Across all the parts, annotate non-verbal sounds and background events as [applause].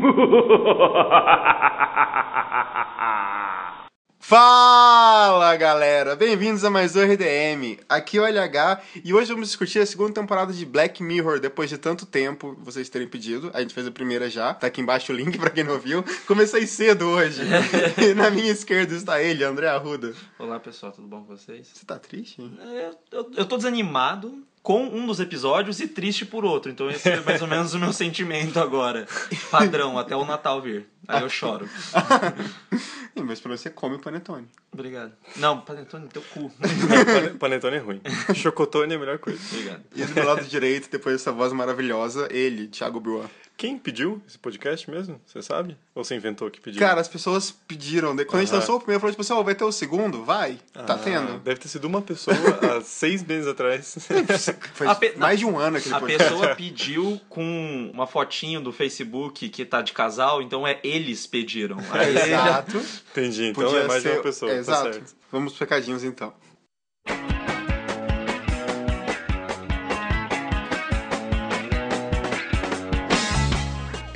[laughs] Fala galera, bem-vindos a mais um RDM. Aqui é o LH e hoje vamos discutir a segunda temporada de Black Mirror depois de tanto tempo vocês terem pedido. A gente fez a primeira já, tá aqui embaixo o link [laughs] pra quem não viu. Comecei cedo hoje. [laughs] e na minha esquerda está ele, André Arruda. Olá pessoal, tudo bom com vocês? Você tá triste? Eu, eu, eu tô desanimado com um dos episódios e triste por outro. Então esse é mais ou menos o meu [laughs] sentimento agora. Padrão, até o Natal vir. Aí eu choro. [laughs] Mas pra você come panetone. Obrigado. Não, panetone teu cu. Pane- Panetone é ruim. Chocotone é a melhor coisa. Obrigado. E do meu lado direito, depois dessa voz maravilhosa, ele, Thiago Bruan. Quem pediu esse podcast mesmo? Você sabe? Ou você inventou que pediu? Cara, as pessoas pediram. de- Quando a gente lançou o primeiro, falou tipo assim, ó, vai ter o segundo? Vai. Tá Ah, tendo. Deve ter sido uma pessoa [laughs] há seis meses atrás. [laughs] A pe- mais de um ano aquele A podcast. pessoa [laughs] pediu com uma fotinho do Facebook que tá de casal, então é eles pediram. Aí Exato. Entendi. Então Podia é mais de ser- uma pessoa. é, tá exato. certo. Vamos pros recadinhos então.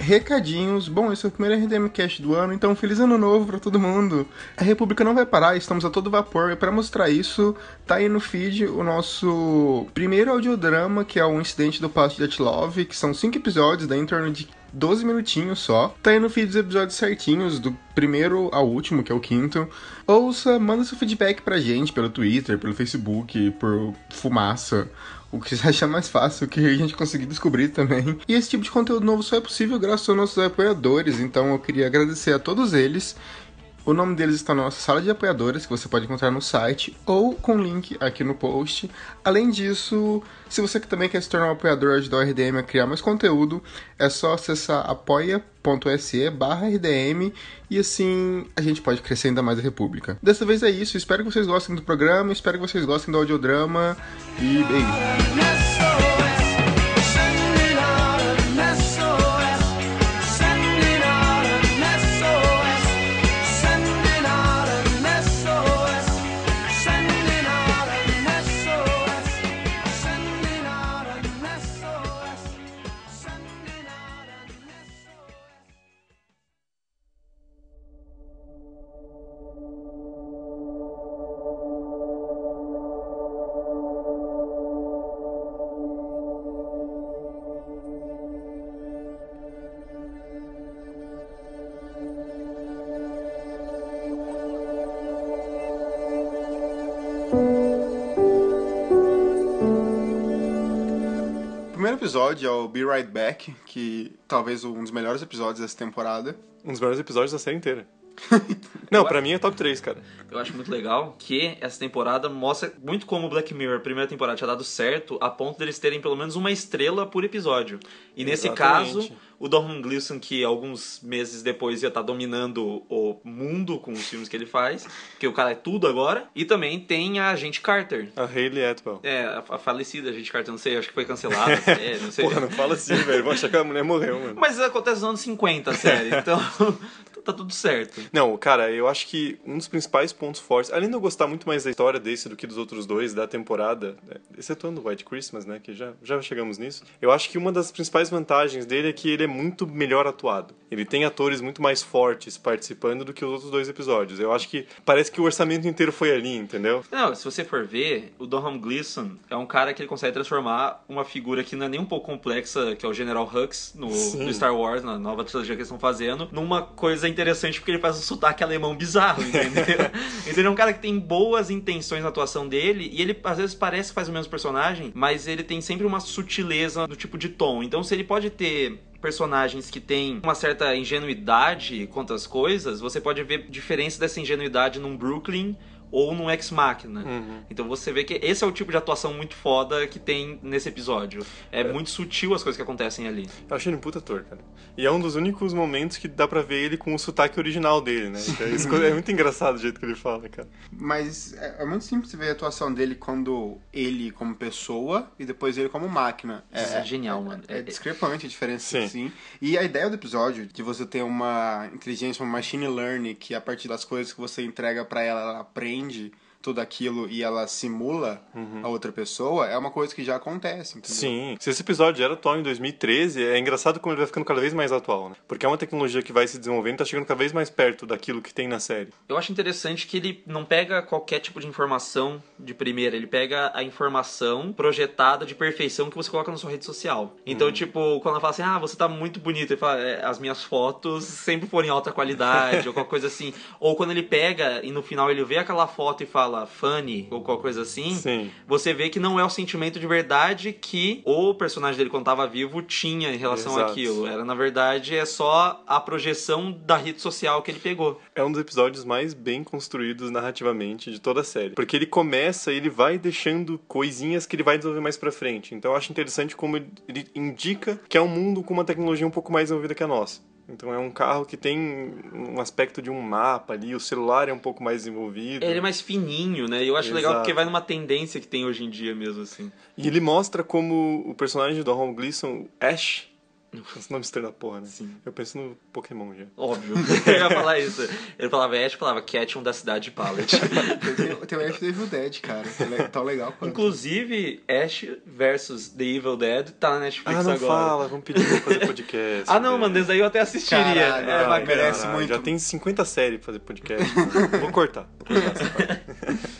Recadinhos. Bom, esse é o primeiro RDM Cast do ano, então feliz ano novo pra todo mundo. A República não vai parar, estamos a todo vapor. E pra mostrar isso, tá aí no feed o nosso primeiro audiodrama, que é o Incidente do Passo de Love, que são cinco episódios, dá em torno de 12 minutinhos só. Tá aí no feed os episódios certinhos, do primeiro ao último, que é o quinto. Ouça, manda seu feedback pra gente pelo Twitter, pelo Facebook, por fumaça. O que você [laughs] achar mais fácil, o que a gente conseguir descobrir também. E esse tipo de conteúdo novo só é possível graças aos nossos apoiadores, então eu queria agradecer a todos eles. O nome deles está na nossa sala de apoiadores, que você pode encontrar no site ou com link aqui no post. Além disso, se você também quer se tornar um apoiador e ajudar o RDM a criar mais conteúdo, é só acessar apoia.se barra RDM e assim a gente pode crescer ainda mais a República. Dessa vez é isso, espero que vocês gostem do programa, espero que vocês gostem do audiodrama e beijo. Episódio é o Be Right Back, que talvez um dos melhores episódios dessa temporada. Um dos melhores episódios da série inteira. [laughs] Não, pra mim é top 3, cara. Eu acho muito legal que essa temporada mostra muito como Black Mirror, a primeira temporada, tinha dado certo, a ponto deles terem pelo menos uma estrela por episódio. E nesse Exatamente. caso, o Don Gleason, que alguns meses depois ia estar dominando o mundo com os filmes que ele faz, que o cara é tudo agora. E também tem a Agente Carter. A Hayley Atwell. É, a, a falecida Agente Carter, não sei, acho que foi cancelada, é, não sei. Porra, não fala assim, velho. Vou achar que a mulher morreu, mano. Mas acontece nos anos 50 a série, então [laughs] tá tudo certo. Não, cara, eu acho que um dos principais pontos fortes, além de eu gostar muito mais da história desse do que dos outros dois da temporada, né, excetuando o White Christmas, né, que já, já chegamos nisso, eu acho que uma das principais vantagens dele é que ele é muito melhor atuado. Ele tem atores muito mais fortes participando do que os outros dois episódios. Eu acho que parece que o orçamento inteiro foi ali, entendeu? Não, se você for ver, o Donham Gleason é um cara que ele consegue transformar uma figura que não é nem um pouco complexa, que é o General Hux no, no Star Wars, na nova trilogia que eles estão fazendo, numa coisa interessante porque ele faz um sotaque alemão bizarro, entendeu? [laughs] então ele é um cara que tem boas intenções na atuação dele e ele às vezes parece que faz o mesmo personagem, mas ele tem sempre uma sutileza no tipo de tom. Então se ele pode ter personagens que têm uma certa ingenuidade quanto às coisas, você pode ver diferença dessa ingenuidade num Brooklyn ou num Ex Machina. Uhum. Então você vê que esse é o tipo de atuação muito foda que tem nesse episódio. É, muito sutil as coisas que acontecem ali. Eu achei ele um puta ator, cara. E é um dos únicos momentos que dá pra ver ele com o sotaque original dele, né? Então, isso é muito engraçado o jeito que ele fala, cara. Mas é, é muito simples ver a atuação dele quando ele como pessoa e depois ele como máquina. Isso é genial, mano. É, É- discrepante a diferença, Sim. sim. E a ideia do episódio, de você ter uma inteligência, uma machine learning, que a partir das coisas que você entrega pra ela, ela aprende, Benji. Tudo aquilo e ela simula a outra pessoa, é uma coisa que já acontece, entendeu? Sim. Se esse episódio era atual em 2013, é engraçado como ele vai ficando cada vez mais atual, né? Porque é uma tecnologia que vai se desenvolvendo e tá chegando cada vez mais perto daquilo que tem na série. Eu acho interessante que ele não pega qualquer tipo de informação de primeira, ele pega a informação projetada de perfeição que você coloca na sua rede social. Então, tipo, quando ela fala assim, ah, você tá muito bonito, ele fala, "É, as minhas fotos sempre foram em alta qualidade, [laughs] ou qualquer coisa assim. Ou quando ele pega e no final ele vê aquela foto e fala funny, ou qualquer coisa assim, Sim. você vê que não é o sentimento de verdade que o personagem dele, quando tava vivo, tinha em relação Exato. àquilo. Era, na verdade, é só a projeção da rede social que ele pegou. É um dos episódios mais bem construídos narrativamente de toda a série. Porque ele começa e ele vai deixando coisinhas que ele vai desenvolver mais pra frente. Então eu acho interessante como ele- ele indica que é um mundo com uma tecnologia um pouco mais desenvolvida que a nossa. Então é um carro que tem um aspecto de um mapa ali, o celular é um pouco mais desenvolvido. Ele é mais fininho, né? E eu acho legal Exato. porque vai numa tendência que tem hoje em dia mesmo, assim. E ele mostra como o personagem do Ron Gleason, Ash, esse nome estranho da porra, né? Sim. Eu penso no Pokémon já. Óbvio. [laughs] Eu ia falar isso. Ele falava Ash, falava Cat da cidade de Pallet. Tem, o Ash do Evil Dead, cara. que é tão legal quanto. Inclusive, Ash versus The Evil Dead tá na Netflix Ah, não agora. fala, vamos pedir pra fazer podcast. [laughs] Ah, não, mano, desde aí eu até assistiria. Caralho, é bacana. merece Caralho, muito. Já tem 50 séries pra fazer podcast. vou cortar. Vou cortar essa parte. [laughs]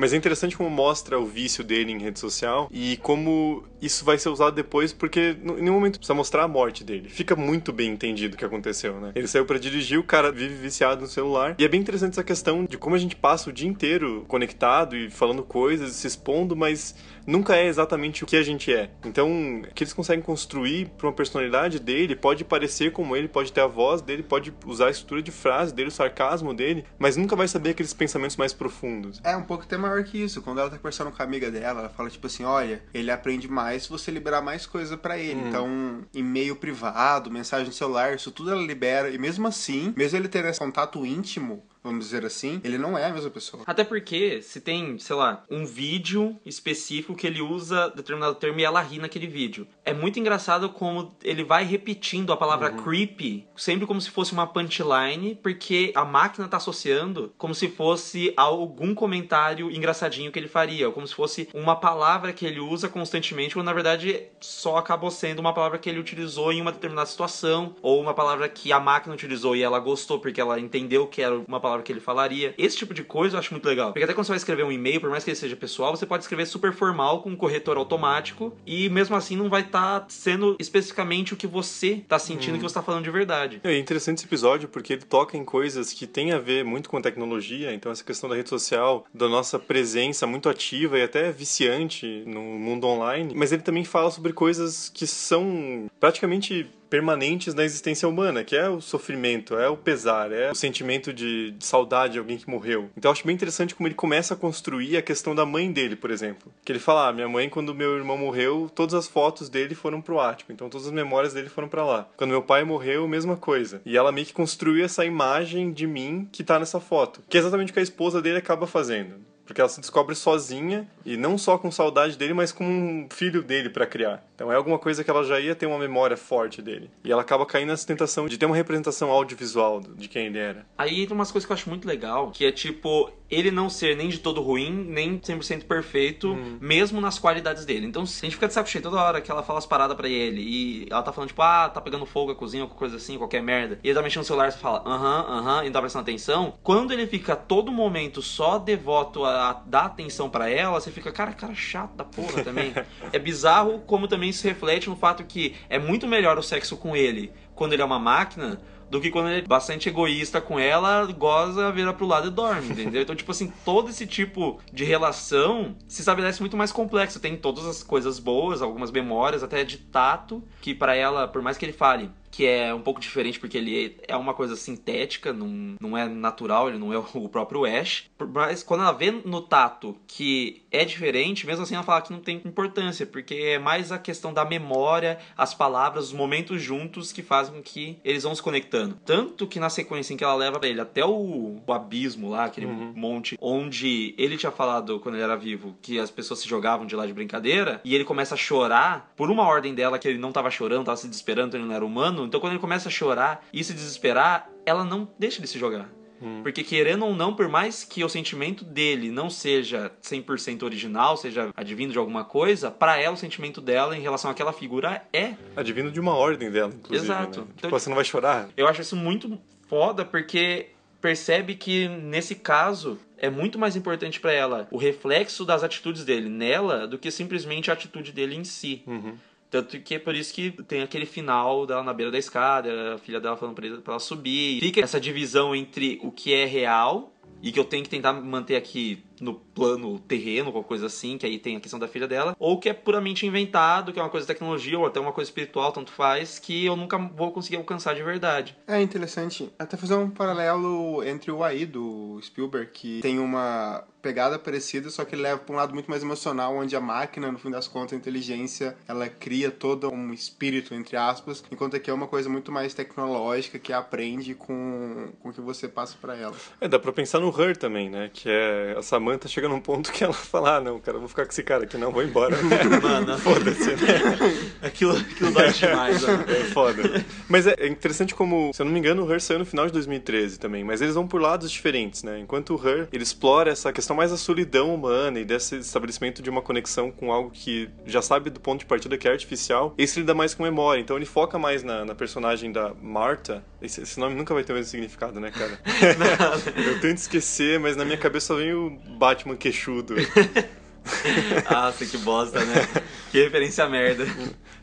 Mas é interessante como mostra o vício dele em rede social e como isso vai ser usado depois, porque em nenhum momento precisa mostrar a morte dele. Fica muito bem entendido o que aconteceu, né? Ele saiu pra dirigir, o cara vive viciado no celular. E é bem interessante essa questão de como a gente passa o dia inteiro conectado e falando coisas, se expondo, mas nunca é exatamente o que a gente é. Então, o que eles conseguem construir pra uma personalidade dele pode parecer como ele, pode ter a voz dele, pode usar a estrutura de frase dele, o sarcasmo dele, mas nunca vai saber aqueles pensamentos mais profundos. É um pouco até maior que isso. Quando ela tá conversando com a amiga dela, ela fala tipo assim: olha, ele aprende mais se você liberar mais coisa pra ele. Então, e-mail privado, mensagem no celular, isso tudo ela libera. E mesmo assim, mesmo ele tendo esse contato íntimo, vamos dizer assim, ele não é a mesma pessoa. Até porque se tem, sei lá, um vídeo específico que ele usa determinado termo e ela ri naquele vídeo. É muito engraçado como ele vai repetindo a palavra creepy, sempre como se fosse uma punchline, porque a máquina tá associando como se fosse algum comentário engraçadinho que ele faria, ou como se fosse uma palavra que ele usa constantemente, quando na verdade só acabou sendo uma palavra que ele utilizou em uma determinada situação, ou uma palavra que a máquina utilizou e ela gostou porque ela entendeu que era uma palavra que ele falaria. Esse tipo de coisa eu acho muito legal. Porque até quando você vai escrever um e-mail, por mais que ele seja pessoal, você pode escrever super formal com um corretor automático e mesmo assim não vai estar sendo especificamente o que você tá sentindo que você tá falando de verdade. É interessante esse episódio porque ele toca em coisas que tem a ver muito com tecnologia, então essa questão da rede social, da nossa presença muito ativa e até viciante no mundo online, mas ele também fala sobre coisas que são praticamente permanentes na existência humana, que é o sofrimento, é o pesar, é o sentimento de, de saudade de alguém que morreu. Então eu acho bem interessante como ele começa a construir a questão da mãe dele, por exemplo. Que ele fala, ah, minha mãe quando meu irmão morreu, todas as fotos dele foram pro ático, então todas as memórias dele foram pra lá. Quando meu pai morreu, mesma coisa. E ela meio que construiu essa imagem de mim que tá nessa foto, que é exatamente o que a esposa dele acaba fazendo. Porque ela se descobre sozinha e não só com saudade dele, mas com um filho dele pra criar. Então é alguma coisa que ela já ia ter uma memória forte dele. E ela acaba caindo nessa tentação de ter uma representação audiovisual de quem ele era. Aí tem umas coisas que eu acho muito legal, que é tipo, ele não ser nem de todo ruim, nem 100% perfeito, mesmo nas qualidades dele. Então, se a gente fica de saco cheio toda hora que ela fala as paradas pra ele, e ela tá falando, tipo, ah, tá pegando fogo a cozinha, qualquer coisa assim, qualquer merda, e ele tá mexendo no celular, você fala, aham, aham, e não tá prestando atenção, quando ele fica todo momento só devoto a dar atenção pra ela, você fica, cara, cara chato da porra também. [laughs] é bizarro como também isso reflete no fato que é muito melhor o sexo com ele quando ele é uma máquina do que quando ele é bastante egoísta com ela, goza, vira pro lado e dorme, [laughs] entendeu? Então, tipo assim, todo esse tipo de relação se estabelece muito mais complexo. Tem todas as coisas boas, algumas memórias, até de tato, que pra ela, por mais que ele fale que é um pouco diferente porque ele é uma coisa sintética, não, não é natural, ele não é [laughs] o próprio Ash. Mas quando ela vê no tato que é diferente, mesmo assim ela fala que não tem importância, porque é mais a questão da memória, as palavras, os momentos juntos que fazem com que eles vão se conectando. Tanto que na sequência em que ela leva ele até o, o abismo lá, aquele monte onde ele tinha falado quando ele era vivo que as pessoas se jogavam de lá de brincadeira, e ele começa a chorar por uma ordem dela que ele não tava chorando, tava se desesperando, ele não era humano. Então quando ele começa a chorar e se desesperar, ela não deixa ele se jogar. Hum. Porque querendo ou não, por mais que o sentimento dele não seja 100% original, seja advindo de alguma coisa, para ela o sentimento dela em relação àquela figura é advindo de uma ordem dela, inclusive. Exato. Né? Então, tipo, você não vai chorar. Eu acho isso muito foda porque percebe que nesse caso é muito mais importante para ela o reflexo das atitudes dele nela do que simplesmente a atitude dele em si. Uhum. Tanto que é por isso que tem aquele final dela na beira da escada, a filha dela falando pra, ela subir. Fica essa divisão entre o que é real e que eu tenho que tentar manter aqui no plano terreno, qualquer coisa assim, que aí tem a questão da filha dela, ou que é puramente inventado, que é uma coisa de tecnologia, ou até uma coisa espiritual, tanto faz, que eu nunca vou conseguir alcançar de verdade. É interessante até fazer um paralelo entre o AI do Spielberg, que tem uma pegada parecida, só que ele leva para um lado muito mais emocional, onde a máquina, no fim das contas, a inteligência, ela cria todo um espírito, entre aspas, enquanto aqui é uma coisa muito mais tecnológica, que aprende com, com o que você passa para ela. É, dá pra pensar no Her também, né? Que é essa Samantha chega num ponto que ela [laughs] fala: Ah, não, cara, eu vou ficar com esse cara aqui, não, vou embora. [laughs] Mano, [laughs] foda-se, né? Aquilo, aquilo dói demais, né? É foda. Mas é interessante como, se eu não me engano, o Her saiu no final de 2013 também, mas eles vão por lados diferentes, né? Enquanto o Her, ele explora essa questão mais da solidão humana e desse estabelecimento de uma conexão com algo que já sabe do ponto de partida que é artificial, esse lida mais com memória. Então ele foca mais na, na personagem da Marta. Esse, esse, nome nunca vai ter o mesmo significado, né, cara? [laughs] eu tento esquecer, mas na minha cabeça vem o Batman queixudo. [laughs] [laughs] Nossa, que bosta, né? Que referência merda.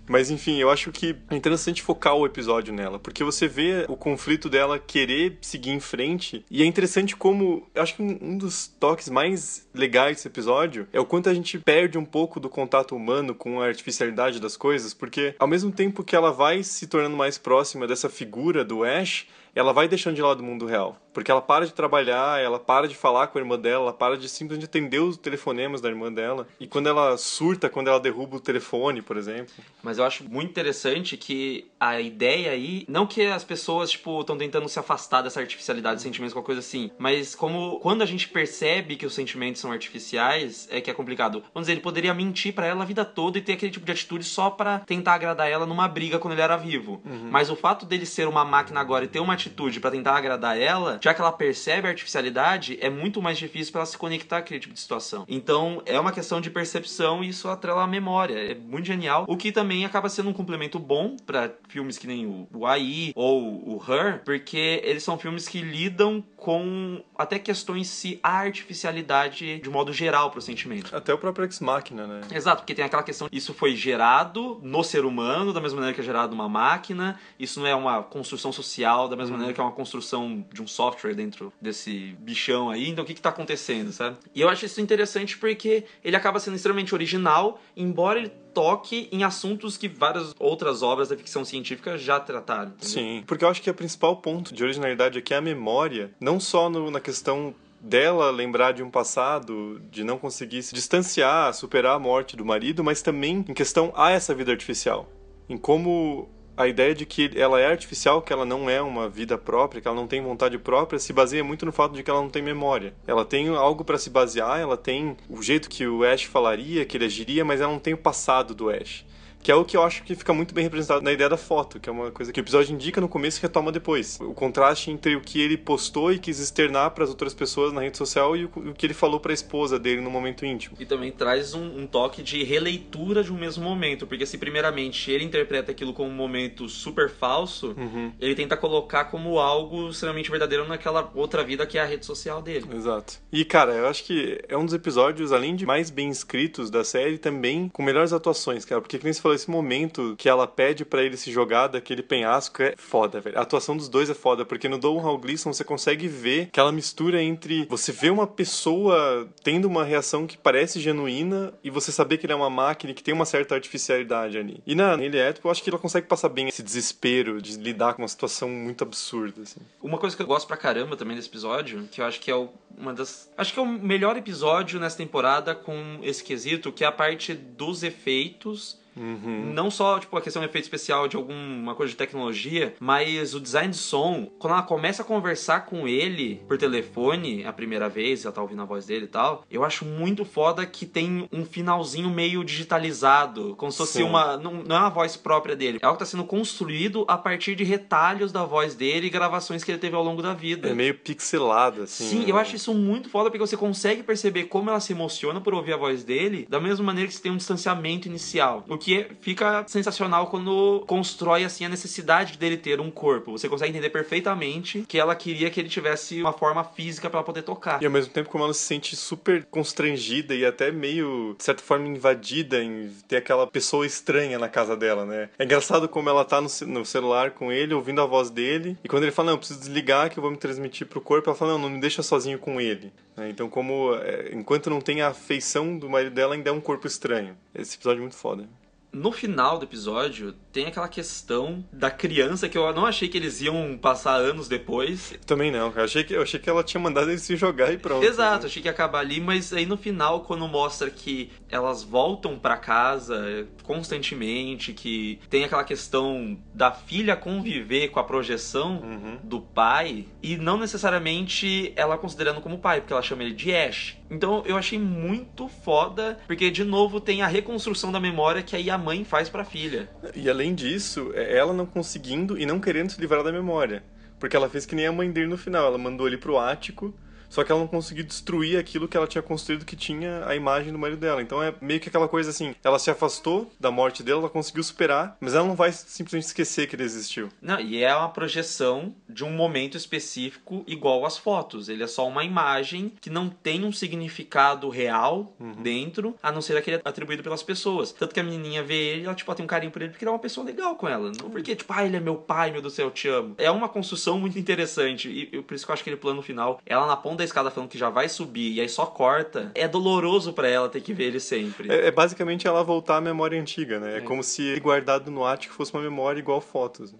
Mas enfim, eu acho que é interessante focar o episódio nela, porque você vê o conflito dela querer seguir em frente, e é interessante como. Acho que um dos toques mais legais desse episódio é o quanto a gente perde um pouco do contato humano com a artificialidade das coisas, porque ao mesmo tempo que ela vai se tornando mais próxima dessa figura do Ash, ela vai deixando de lado o mundo real. Porque ela para de trabalhar, ela para de falar com a irmã dela, ela para de simplesmente atender os telefonemas da irmã dela. E quando ela surta, quando ela derruba o telefone, por exemplo. Mas eu acho muito interessante que a ideia aí, não que as pessoas, tipo, estão tentando se afastar dessa artificialidade de sentimentos, qualquer coisa assim, mas como quando a gente percebe que os sentimentos são artificiais, é que é complicado. Vamos dizer, ele poderia mentir para ela a vida toda e ter aquele tipo de atitude só para tentar agradar ela numa briga quando ele era vivo. Uhum. Mas o fato dele ser uma máquina agora e ter uma atitude para tentar agradar ela, já que ela percebe a artificialidade, é muito mais difícil para ela se conectar àquele tipo de situação. Então, é uma questão de percepção e isso atrela a memória. É muito genial. O que também acaba sendo um complemento bom para filmes que nem o, o AI ou o Her, porque eles são filmes que lidam com até questões se a artificialidade de modo geral para o sentimento. Até o próprio Ex Machina, né? Exato, porque tem aquela questão, isso foi gerado no ser humano, da mesma maneira que é gerado numa máquina, isso não é uma construção social, da mesma uhum. maneira que é uma construção de um software dentro desse bichão aí, então o que está acontecendo, sabe? E eu acho isso interessante porque ele acaba sendo extremamente original, embora ele toque em assuntos que várias outras obras da ficção científica já trataram. Entendeu? Sim, porque eu acho que o principal ponto de originalidade aqui é a memória, não só no, na questão dela lembrar de um passado, de não conseguir se distanciar, superar a morte do marido, mas também em questão a essa vida artificial. Em como a ideia de que ela é artificial, que ela não é uma vida própria, que ela não tem vontade própria, se baseia muito no fato de que ela não tem memória. Ela tem algo para se basear, ela tem o jeito que o Ash falaria, que ele agiria, mas ela não tem o passado do Ash que é o que eu acho que fica muito bem representado na ideia da foto, que é uma coisa que o episódio indica no começo e retoma depois. O contraste entre o que ele postou e quis externar para as outras pessoas na rede social e o que ele falou para a esposa dele no momento íntimo. E também traz um, um, toque de releitura de um mesmo momento, porque se primeiramente ele interpreta aquilo como um momento super falso, uhum. ele tenta colocar como algo extremamente verdadeiro naquela outra vida que é a rede social dele. Exato. E cara, eu acho que é um dos episódios, além de mais bem escritos da série, também com melhores atuações, cara, porque que nem você falou, esse momento que ela pede para ele se jogar daquele penhasco é foda, velho. A atuação dos dois é foda, porque no Don Hall Gleason você consegue ver aquela mistura entre você vê uma pessoa tendo uma reação que parece genuína e você saber que ele é uma máquina que tem uma certa artificialidade ali. E na Nelly Atwell, eu acho que ela consegue passar bem esse desespero de lidar com uma situação muito absurda, assim. Uma coisa que eu gosto pra caramba também desse episódio, que eu acho que é uma das. Acho que é o melhor episódio nessa temporada com esse quesito, que é a parte dos efeitos Uhum. Não só, tipo, a questão de efeito especial de alguma coisa de tecnologia, mas o design de som, quando ela começa a conversar com ele por telefone a primeira vez, ela tá ouvindo a voz dele e tal, eu acho muito foda que tem um finalzinho meio digitalizado, como se fosse Sim. uma. Não, não é uma voz própria dele, é algo que tá sendo construído a partir de retalhos da voz dele e gravações que ele teve ao longo da vida. É meio pixelado, assim. Sim, né? eu acho isso muito foda porque você consegue perceber como ela se emociona por ouvir a voz dele, da mesma maneira que você tem um distanciamento inicial. O que é- fica sensacional quando constrói assim a necessidade dele ter um corpo. Você consegue entender perfeitamente que ela queria que ele tivesse uma forma física pra ela poder tocar. E ao mesmo tempo como ela se sente super constrangida e até meio, de certa forma, invadida em ter aquela pessoa estranha na casa dela, né? É engraçado como ela tá no, no celular com ele, ouvindo a voz dele, e quando ele fala, não, eu preciso desligar que eu vou me transmitir pro corpo, ela fala, não, não me deixa sozinho com ele. né? Então, como, é, enquanto não tem a afeição do marido dela, ainda é um corpo estranho. Esse episódio é muito foda. No final do episódio, tem aquela questão da criança que eu não achei que eles iam passar anos depois. Também não. Eu achei que, eu achei que ela tinha mandado ele se jogar e pronto. Exato, achei que ia acabar ali, mas aí no final, quando mostra que elas voltam pra casa constantemente, que tem aquela questão da filha conviver com a projeção Uhum. do pai, e não necessariamente ela considerando como pai, porque ela chama ele de Ash. Então eu achei muito foda, porque de novo tem a reconstrução da memória que aí a mãe faz pra filha. E além disso, é ela não conseguindo e não querendo se livrar da memória. Porque ela fez que nem a mãe dele no final. Ela mandou ele pro ático, só que ela não conseguiu destruir aquilo que ela tinha construído que tinha a imagem do marido dela. Então é meio que aquela coisa assim, ela se afastou da morte dele, ela conseguiu superar, mas ela não vai simplesmente esquecer que ele existiu. Não, e é uma projeção de um momento específico igual às fotos. Ele é só uma imagem que não tem um significado real dentro, a não ser aquele atribuído pelas pessoas. Tanto que a menininha vê ele, ela tipo, ela tem um carinho por ele porque ele é uma pessoa legal com ela. Não porque, tipo, ah, ele é meu pai, meu Deus do céu, eu te amo. É uma construção muito interessante. E e por isso que eu acho que aquele plano final, ela na ponta da escada falando que já vai subir e aí só corta, é doloroso pra ela ter que ver ele sempre. É, é basicamente ela voltar à memória antiga, né? É, como se ele guardado no ático fosse uma memória igual fotos.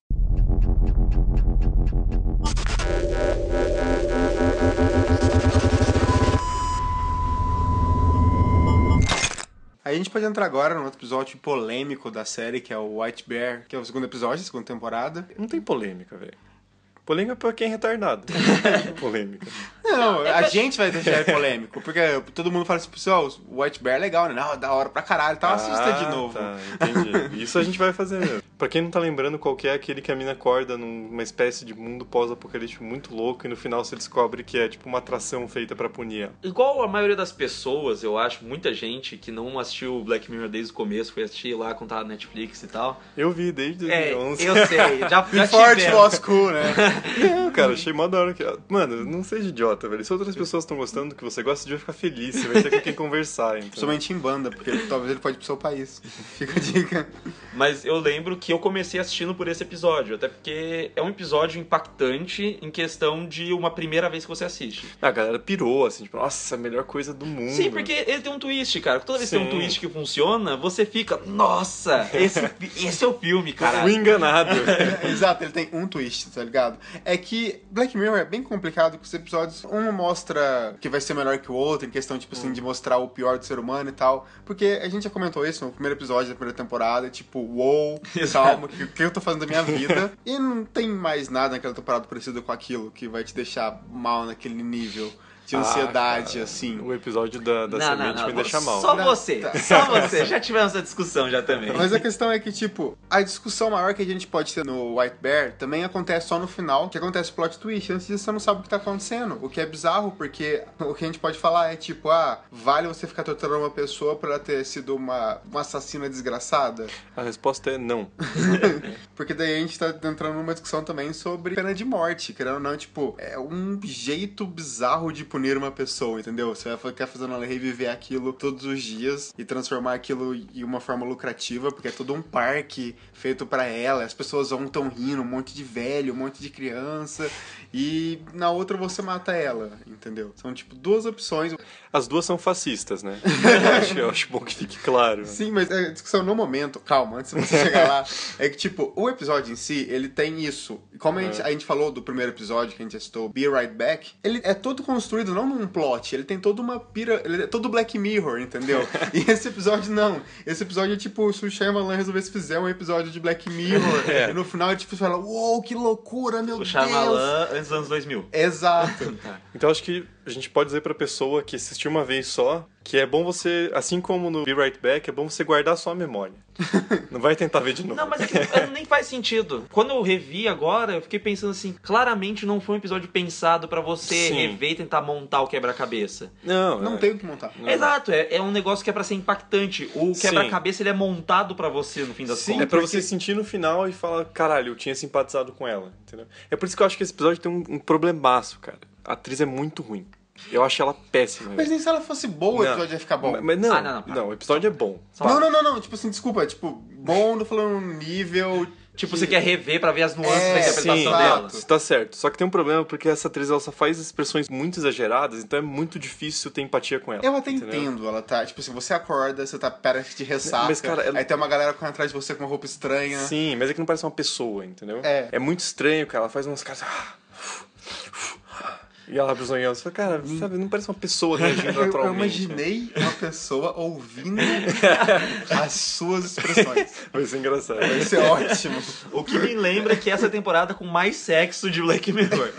Aí a gente pode entrar agora no outro episódio polêmico da série, que é o White Bear, que é o segundo episódio da segunda temporada. Não tem polêmica, velho. Polêmica é pra quem é retardado. [laughs] Polêmica. Não, a gente vai deixar ele polêmico, porque todo mundo fala assim, pessoal, o White Bear é legal, né? Não, é da hora pra caralho, então assista de Ah, novo. Tá, entendi. Isso a gente vai fazer mesmo. Pra quem não tá lembrando, qual que é aquele que a mina acorda numa espécie de mundo pós-apocalíptico muito louco e no final você descobre que é tipo uma atração feita pra punir ela. Igual a maioria das pessoas, eu acho, muita gente que não assistiu Black Mirror desde o começo, foi assistir lá quando tava na Netflix e tal. Eu vi desde É, 2011. eu sei, já, [laughs] já was cool, né? Não, [laughs] cara, achei mó da hora que. Mano, não seja idiota, velho. Se outras pessoas estão gostando do que você gosta, você vai ficar feliz, você vai ter com quem conversar. Então. Principalmente em banda, porque talvez ele pode ir pro seu país. [laughs] Fica a dica. Mas eu lembro que eu comecei assistindo por esse episódio, até porque é um episódio impactante em questão de uma primeira vez que você assiste. A galera pirou, assim, tipo, nossa, a melhor coisa do mundo. Sim, porque ele tem um twist, cara. Toda vez que tem um Sim. twist que funciona, você fica, nossa, esse, [laughs] esse é o filme, cara. Fui enganado. [laughs] Exato, ele tem um twist, tá ligado? É que Black Mirror é bem complicado com os episódios. Um mostra que vai ser melhor que o outro, em questão, tipo assim, de mostrar o pior do ser humano e tal. Porque a gente já comentou isso no primeiro episódio da primeira temporada, tipo, uou, [laughs] calma, o que, que eu tô fazendo da minha vida? [laughs] E não tem mais nada naquela temporada parecido com aquilo que vai te deixar mal naquele nível de Ah, ansiedade, cara, assim. O episódio da, da semente me deixa mal. Só Não, você, tá. só você. Já tivemos essa discussão já também. Mas a questão é que, tipo, a discussão maior que a gente pode ter no White Bear também acontece só no final, que acontece o plot twist. Antes disso, você não sabe o que tá acontecendo. O que é bizarro, porque o que a gente pode falar é, tipo, ah, vale você ficar torturando uma pessoa por ela ter sido uma, uma assassina desgraçada? A resposta é não. [laughs] Porque daí a gente tá entrando numa discussão também sobre pena de morte, querendo ou não, tipo, é um jeito bizarro de punir uma pessoa, entendeu? Você vai ficar fazendo ela reviver aquilo todos os dias e transformar aquilo em uma forma lucrativa, porque é todo um parque feito pra ela, as pessoas vão tão rindo, um monte de velho, um monte de criança, e na outra você mata ela, entendeu? São, tipo, duas opções. As duas são fascistas, né? [laughs] eu, acho, eu acho bom que fique claro. Sim, mas a discussão no momento, calma, antes de você chegar lá, [laughs] é que, tipo, o episódio em si, ele tem isso. Como a gente, a gente falou do primeiro episódio que a gente assistiu, Be Right Back, ele é todo construído não num plot, ele tem toda uma pira, ele é todo Black Mirror, entendeu? [laughs] e esse episódio não. Esse episódio é tipo, se o Shyamalan resolvesse fazer um episódio de Black Mirror, [laughs] É. e no final ele tipo fala, uou, que loucura, meu O Deus! Shyamalan antes dos anos 2000. Exato. [laughs] Então acho que a gente pode dizer pra pessoa que assistiu uma vez só que é bom você, assim como no Be Right Back, é bom você guardar só a memória. [laughs] Não vai tentar ver de novo. Não, mas é que é, nem faz sentido. Quando eu revi agora, eu fiquei pensando assim, claramente não foi um episódio pensado pra você Sim. rever e tentar montar o quebra-cabeça. Não, Não é. tem o que montar. Exato, é, é um negócio que é pra ser impactante. O quebra-cabeça ele é montado pra você no fim das Sim, É contas. pra porque- você sentir no final e falar, caralho, eu tinha simpatizado com ela, entendeu? É por isso que eu acho que esse episódio tem um, um problemaço, cara. A atriz é muito ruim. Eu acho ela péssima. Mas nem se ela fosse boa, o Não. episódio ia ficar bom. Mas, mas não, Ah, não, não, não, para. o episódio é bom. Não, não, não, não. Tipo assim, desculpa. Tipo, bom, não falando um nível. Tipo, que- você quer rever pra ver as nuances É, da interpretação Sim, dela. Você tá certo. Só que tem um problema porque essa atriz ela só faz expressões muito exageradas, então é muito difícil ter empatia com ela. Eu até entendeu? entendo, ela tá, tipo assim, você acorda, você tá perto de ressaca, Mas, cara, ela- aí tem uma galera correndo atrás de você com uma roupa estranha. Sim, mas é que não parece uma pessoa, entendeu? É. muito estranho, cara. Ela faz umas caras. E ela abre os olhos e fala, cara, sabe, não parece uma pessoa [laughs] reagindo Eu, eu naturalmente. imaginei uma pessoa ouvindo [laughs] as suas expressões. Vai ser engraçado. Vai ser ótimo. O que me lembra que essa é a temporada com mais sexo de Black Mirror.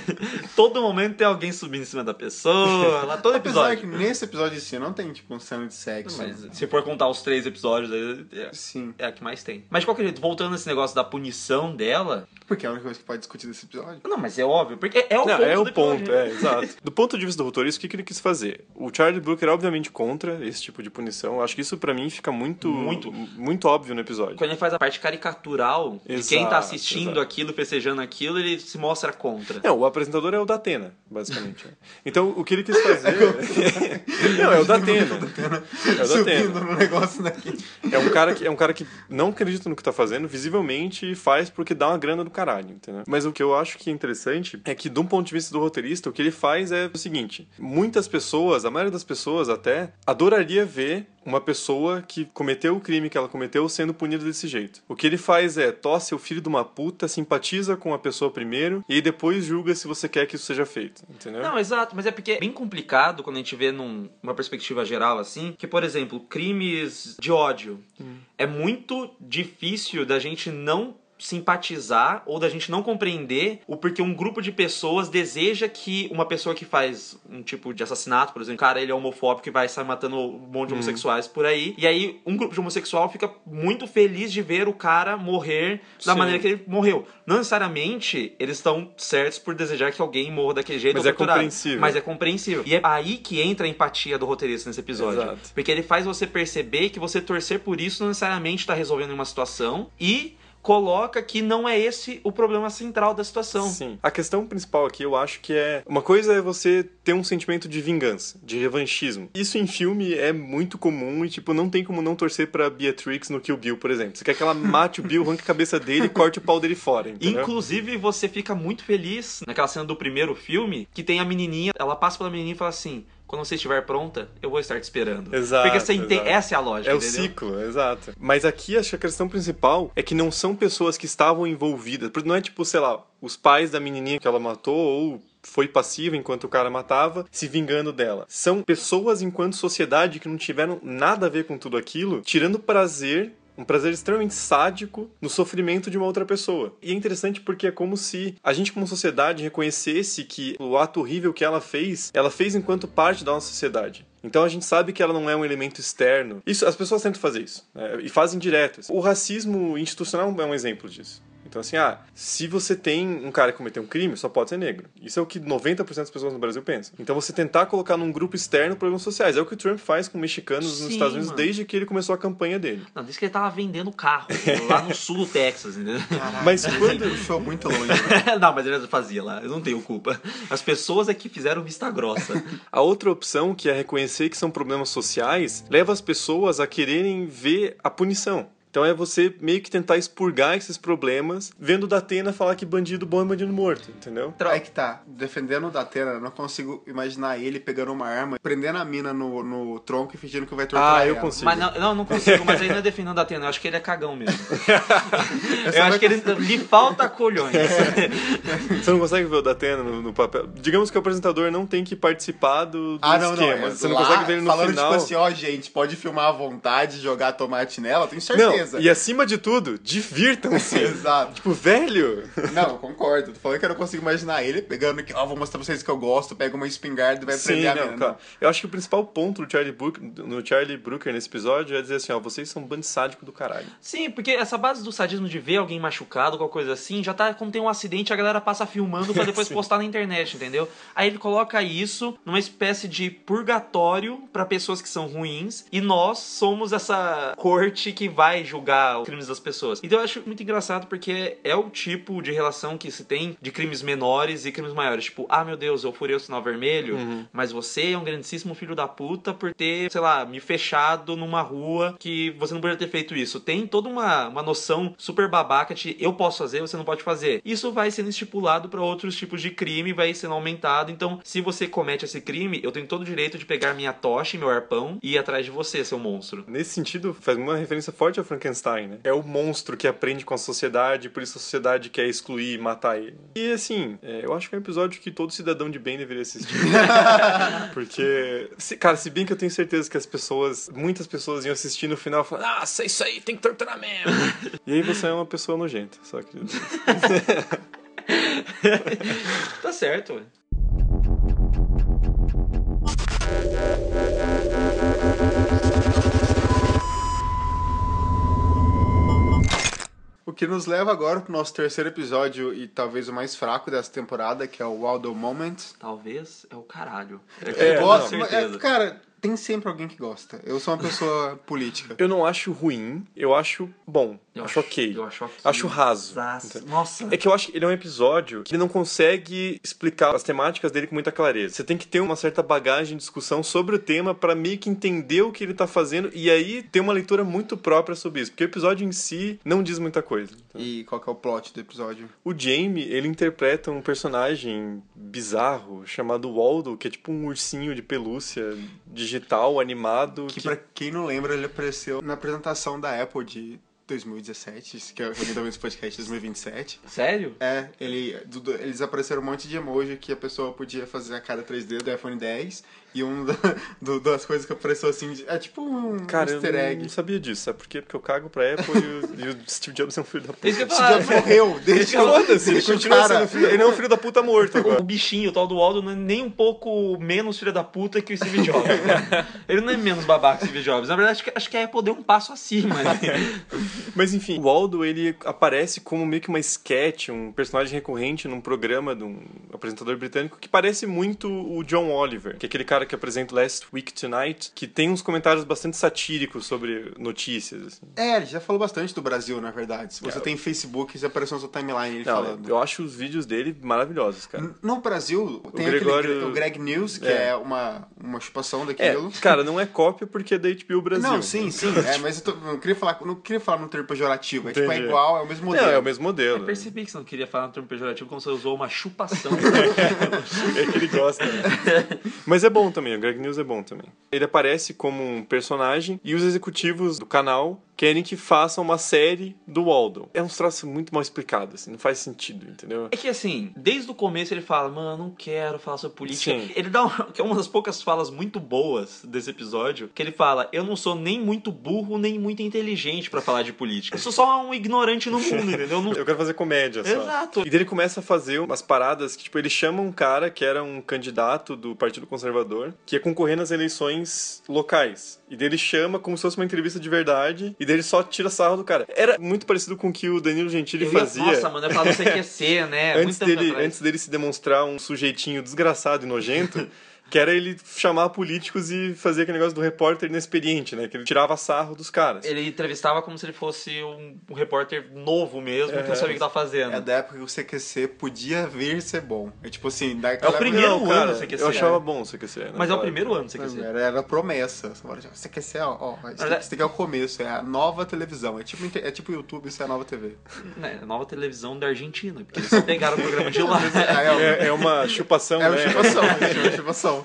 [laughs] todo momento tem alguém subindo em cima da pessoa, lá todo Apesar que episódio. nesse episódio em si não tem, tipo, um cena de sexo. Mas se for contar os três episódios, é- Sim. é a que mais tem. Mas de qualquer jeito, voltando nesse negócio da punição dela. Porque é a única coisa que pode discutir desse episódio. Não, mas é óbvio, porque é o Não, ponto. é do o ponto, episódio. é, exato. Do ponto de vista do roteirista, o que, que ele quis fazer? O Charlie Brooker é obviamente contra esse tipo de punição. Acho que isso pra mim fica muito, Muito. muito óbvio no episódio. Quando ele faz a parte caricatural de quem tá Exato, assistindo exato. aquilo, festejando aquilo, ele se mostra contra. Não, o apresentador é o Datena, basicamente. [laughs] Então, o que ele quis fazer... [laughs] Não, é o Datena. É o Subindo Datena. no negócio daqui. É um, cara que, é um cara que não acredita no que tá fazendo, visivelmente, e faz porque dá uma grana do caralho, entendeu? Mas o que eu acho que é interessante é que, de um ponto de vista do roteirista, o que ele faz é o seguinte: muitas pessoas, a maioria das pessoas até, adoraria ver uma pessoa que cometeu o crime que ela cometeu sendo punida desse jeito. O que ele faz é tosse o filho de uma puta, simpatiza com a pessoa primeiro e depois julga se você quer que isso seja feito, entendeu? Não, exato, mas é porque é bem complicado quando a gente vê numa perspectiva geral assim, que, por exemplo, crimes de ódio. É muito difícil da gente não simpatizar ou da gente não compreender o porquê um grupo de pessoas deseja que uma pessoa que faz um tipo de assassinato, por exemplo, o cara ele é homofóbico e vai sair matando um monte de homossexuais por aí, e aí um grupo de homossexual fica muito feliz de ver o cara morrer da Sim. maneira que ele morreu. Não necessariamente eles estão certos por desejar que alguém morra daquele jeito Mas é torturado. compreensível. Mas é compreensível. E é aí que entra a empatia do roteirista nesse episódio. Exato. Porque ele faz você perceber que você torcer por isso não necessariamente está resolvendo uma situação e coloca que não é esse o problema central da situação. Sim. A questão principal aqui, eu acho que é. Uma coisa é você ter um sentimento de vingança, de revanchismo. Isso em filme é muito comum e, tipo, não tem como não torcer pra Beatrix no Kill Bill, por exemplo. Você quer que ela [laughs] mate o Bill, arranque a cabeça dele e corte o pau dele fora, entendeu? Inclusive, você fica muito feliz naquela cena do primeiro filme que tem a menininha, ela passa pela menininha e fala assim: quando você estiver pronta, eu vou estar te esperando. Exato, Porque você exato. essa é a lógica, É o entendeu? ciclo, exato. Mas aqui acho que a questão principal é que não são pessoas que estavam envolvidas. Porque Não é tipo, sei lá, os pais da menininha que ela matou ou foi passiva enquanto o cara matava, se vingando dela. São pessoas enquanto sociedade que não tiveram nada a ver com tudo aquilo, tirando prazer um prazer extremamente sádico no sofrimento de uma outra pessoa. E é interessante porque é como se a gente, como sociedade, reconhecesse que o ato horrível que ela fez, ela fez enquanto parte da nossa sociedade. Então a gente sabe que ela não é um elemento externo. Isso, as pessoas tentam fazer isso. né? E fazem direto. O racismo institucional é um exemplo disso. Então, assim, ah, se você tem um cara que cometeu um crime, só pode ser negro. Isso é o que 90% das pessoas no Brasil pensam. Então, você tentar colocar num grupo externo problemas sociais. É o que o Trump faz com mexicanos nos Sim, Estados Unidos mano. desde que ele começou a campanha dele. Não, diz que ele tava vendendo carro [laughs] lá no sul do Texas, entendeu? Mas Ele quando. puxou muito longe. [laughs] não, mas ele fazia lá, eu não tenho culpa. As pessoas é que fizeram vista grossa. A outra opção, que é reconhecer que são problemas sociais, leva as pessoas a quererem ver a punição. Então é você meio que tentar expurgar esses problemas, vendo o Datena falar que bandido bom é bandido morto, entendeu? Aí que tá, defendendo o Datena, eu não consigo imaginar ele pegando uma arma, prendendo a mina no, no tronco e fingindo que vai torturar Ah, eu ela. consigo. Mas não, não, não consigo, mas não é defendendo a Atena, eu acho que ele é cagão mesmo. [laughs] eu acho que ele lhe falta colhões. [laughs] Você não consegue ver o Datena no, no papel. Digamos que o apresentador não tem que participar do, do Ah, não, não. esquema. é Você não lá, consegue ver ele no falando final. tipo assim, ó, gente, pode filmar à vontade, jogar tomate nela, eu tenho não, certeza. e acima de tudo, divirtam-se. [laughs] Exato. tipo, velho. Não, eu concordo. Tô falando que eu não consigo imaginar ele pegando que, ó, vou mostrar pra vocês que eu gosto, pega uma espingarda e vai Sim, prender a não, claro. Eu acho que o principal ponto do Charlie, Brook, no Charlie Brooker nesse episódio é dizer assim, ó, vocês são um bando sádico do caralho. Sim, porque essa base do sadismo de ver alguém machucado, qualquer coisa assim, já tá quando tem um acidente, a galera passa filmando pra depois [laughs] postar na internet, entendeu? Aí ele coloca isso numa espécie de purgatório pra pessoas que são ruins e nós somos essa corte que vai julgar os crimes das pessoas. Então eu acho muito engraçado porque é o tipo de relação que se tem de crimes menores e crimes maiores. Tipo, ah meu Deus, eu furei o sinal vermelho, mas você é um grandíssimo filho da puta por ter, sei lá, me fechado numa rua que você não poderia ter feito isso. Tem toda uma, uma noção super babaca de eu posso fazer, você não pode fazer. Isso vai sendo estipulado para outros tipos de crime, vai sendo aumentado. Então, se você comete esse crime, eu tenho todo o direito de pegar minha tocha e meu arpão e ir atrás de você, seu monstro. Nesse sentido, faz uma referência forte ao Frankenstein, né? É o monstro que aprende com a sociedade, por isso a sociedade quer excluir e matar ele. E assim, é, eu acho que é um episódio que todo cidadão de bem deveria assistir. [laughs] Porque, se- cara, se bem que eu tenho certeza que as pessoas, muitas pessoas iam assistir no final falando, ah, é isso aí, tem que torturar mesmo. [laughs] e aí você é uma pessoa nojenta, só que. Tá certo, ué. O que nos leva agora pro nosso terceiro episódio e talvez o mais fraco dessa temporada, que é o Waldo Moment. Talvez é o caralho. É, certeza. mas, é, cara, tem sempre alguém que gosta. Eu sou uma pessoa [laughs] política. Eu não acho ruim, eu acho bom. Eu acho ok. Eu acho ok. Acho raso. Nossa. Entendeu? Nossa. É que eu acho que ele é um episódio que ele não consegue explicar as temáticas dele com muita clareza. Você tem que ter uma certa bagagem de discussão sobre o tema pra meio que entender o que ele tá fazendo e aí ter uma leitura muito própria sobre isso. Porque o episódio em si não diz muita coisa. entendeu? E qual que é o plot do episódio? O Jamie, ele interpreta um personagem bizarro chamado Waldo, que é tipo um ursinho de pelúcia digital, animado. Que, pra quem não lembra, ele apareceu na apresentação da Apple de 2017, que é o também esse podcast 2027. Sério? É, ele, eles apareceram um monte de emoji que a pessoa podia fazer a cara 3D do iPhone 10 e um da- do- das coisas que apareceu assim, é tipo um Cara, easter eu egg. não sabia disso, sabe por quê? Porque eu cago pra Apple e, o, e o Steve Jobs é um filho da puta. Eu Steve. Jobs morreu, deixa Foda-se, ele continua cara. sendo filho, ele é um filho da puta morto agora. O bichinho, o tal do Waldo, não é nem um pouco menos filho da puta que o Steve Jobs. [laughs] Ele não é menos babaca que o Steve Jobs. Na verdade, acho que, acho que a Apple deu um passo acima. né? [laughs] Mas enfim, o Waldo ele aparece como meio que uma sketch, um personagem recorrente num programa de um apresentador britânico que parece muito o John Oliver, que é aquele cara que apresenta Last Week Tonight, que tem uns comentários bastante satíricos sobre notícias. assim. É, ele já falou bastante do Brasil, na verdade. Se você É. tem Facebook, você apareceu na sua timeline ele Não, falando. eu acho os vídeos dele maravilhosos, cara. No Brasil, tem Gregório- aquele o Greg News, que É. é, uma, uma chupação É, daquilo. cara, não é cópia porque é da HBO Brasil. Não, sim, sim. [laughs] É, mas eu tô- não queria falar, não queria falar num termo pejorativo. É tipo, é igual, é o mesmo modelo. Não, é o mesmo modelo. Eu percebi que você não queria falar no termo pejorativo como você usou uma chupação. [laughs] É que ele gosta. né? [laughs] Mas é bom também, o Greg News é bom também. Ele aparece como um personagem e os executivos do canal querem que façam uma série do Waldo. É um troço muito mal explicado, assim, não faz sentido, entendeu? É que assim, desde o começo ele fala, mano, não quero falar sobre política. Sim. Ele dá uma, que é uma das poucas falas muito boas desse episódio, que ele fala, eu não sou nem muito burro, nem muito inteligente pra falar de política. Eu sou só um ignorante no mundo, entendeu? Eu não- [laughs] Eu quero fazer comédia só. Exato. E daí ele começa a fazer umas paradas que, tipo, ele chama um cara que era um candidato do Partido Conservador, que ia concorrer nas eleições locais. E daí ele chama como se fosse uma entrevista de verdade, e daí ele só tira sarro do cara. Era muito parecido com o que o Danilo Gentili Eu ia- fazia. Nossa, mano, eu falava do [laughs] CQC, né? antes dele, antes dele se demonstrar um sujeitinho desgraçado e nojento, [laughs] Que era ele chamar políticos e fazer aquele negócio do repórter inexperiente, né? Que ele tirava sarro dos caras. Ele entrevistava como se ele fosse um, um repórter novo mesmo, que não sabia o que tava fazendo. É da época que o CQC podia vir ser bom. É tipo assim, É o primeiro Não, cara, ano do CQC. Eu achava bom o CQC. né? Mas é o primeiro ano do CQC. Era, era promessa. Você fala, CQC, ó, ó isso, aqui, é- é o começo, é a nova televisão. É tipo, é tipo YouTube, isso é a nova TV. Né, nova televisão da Argentina, porque eles só pegaram o programa de [laughs] lá. É, É, é uma chupação, é, é né? uma chupação, é uma chupação.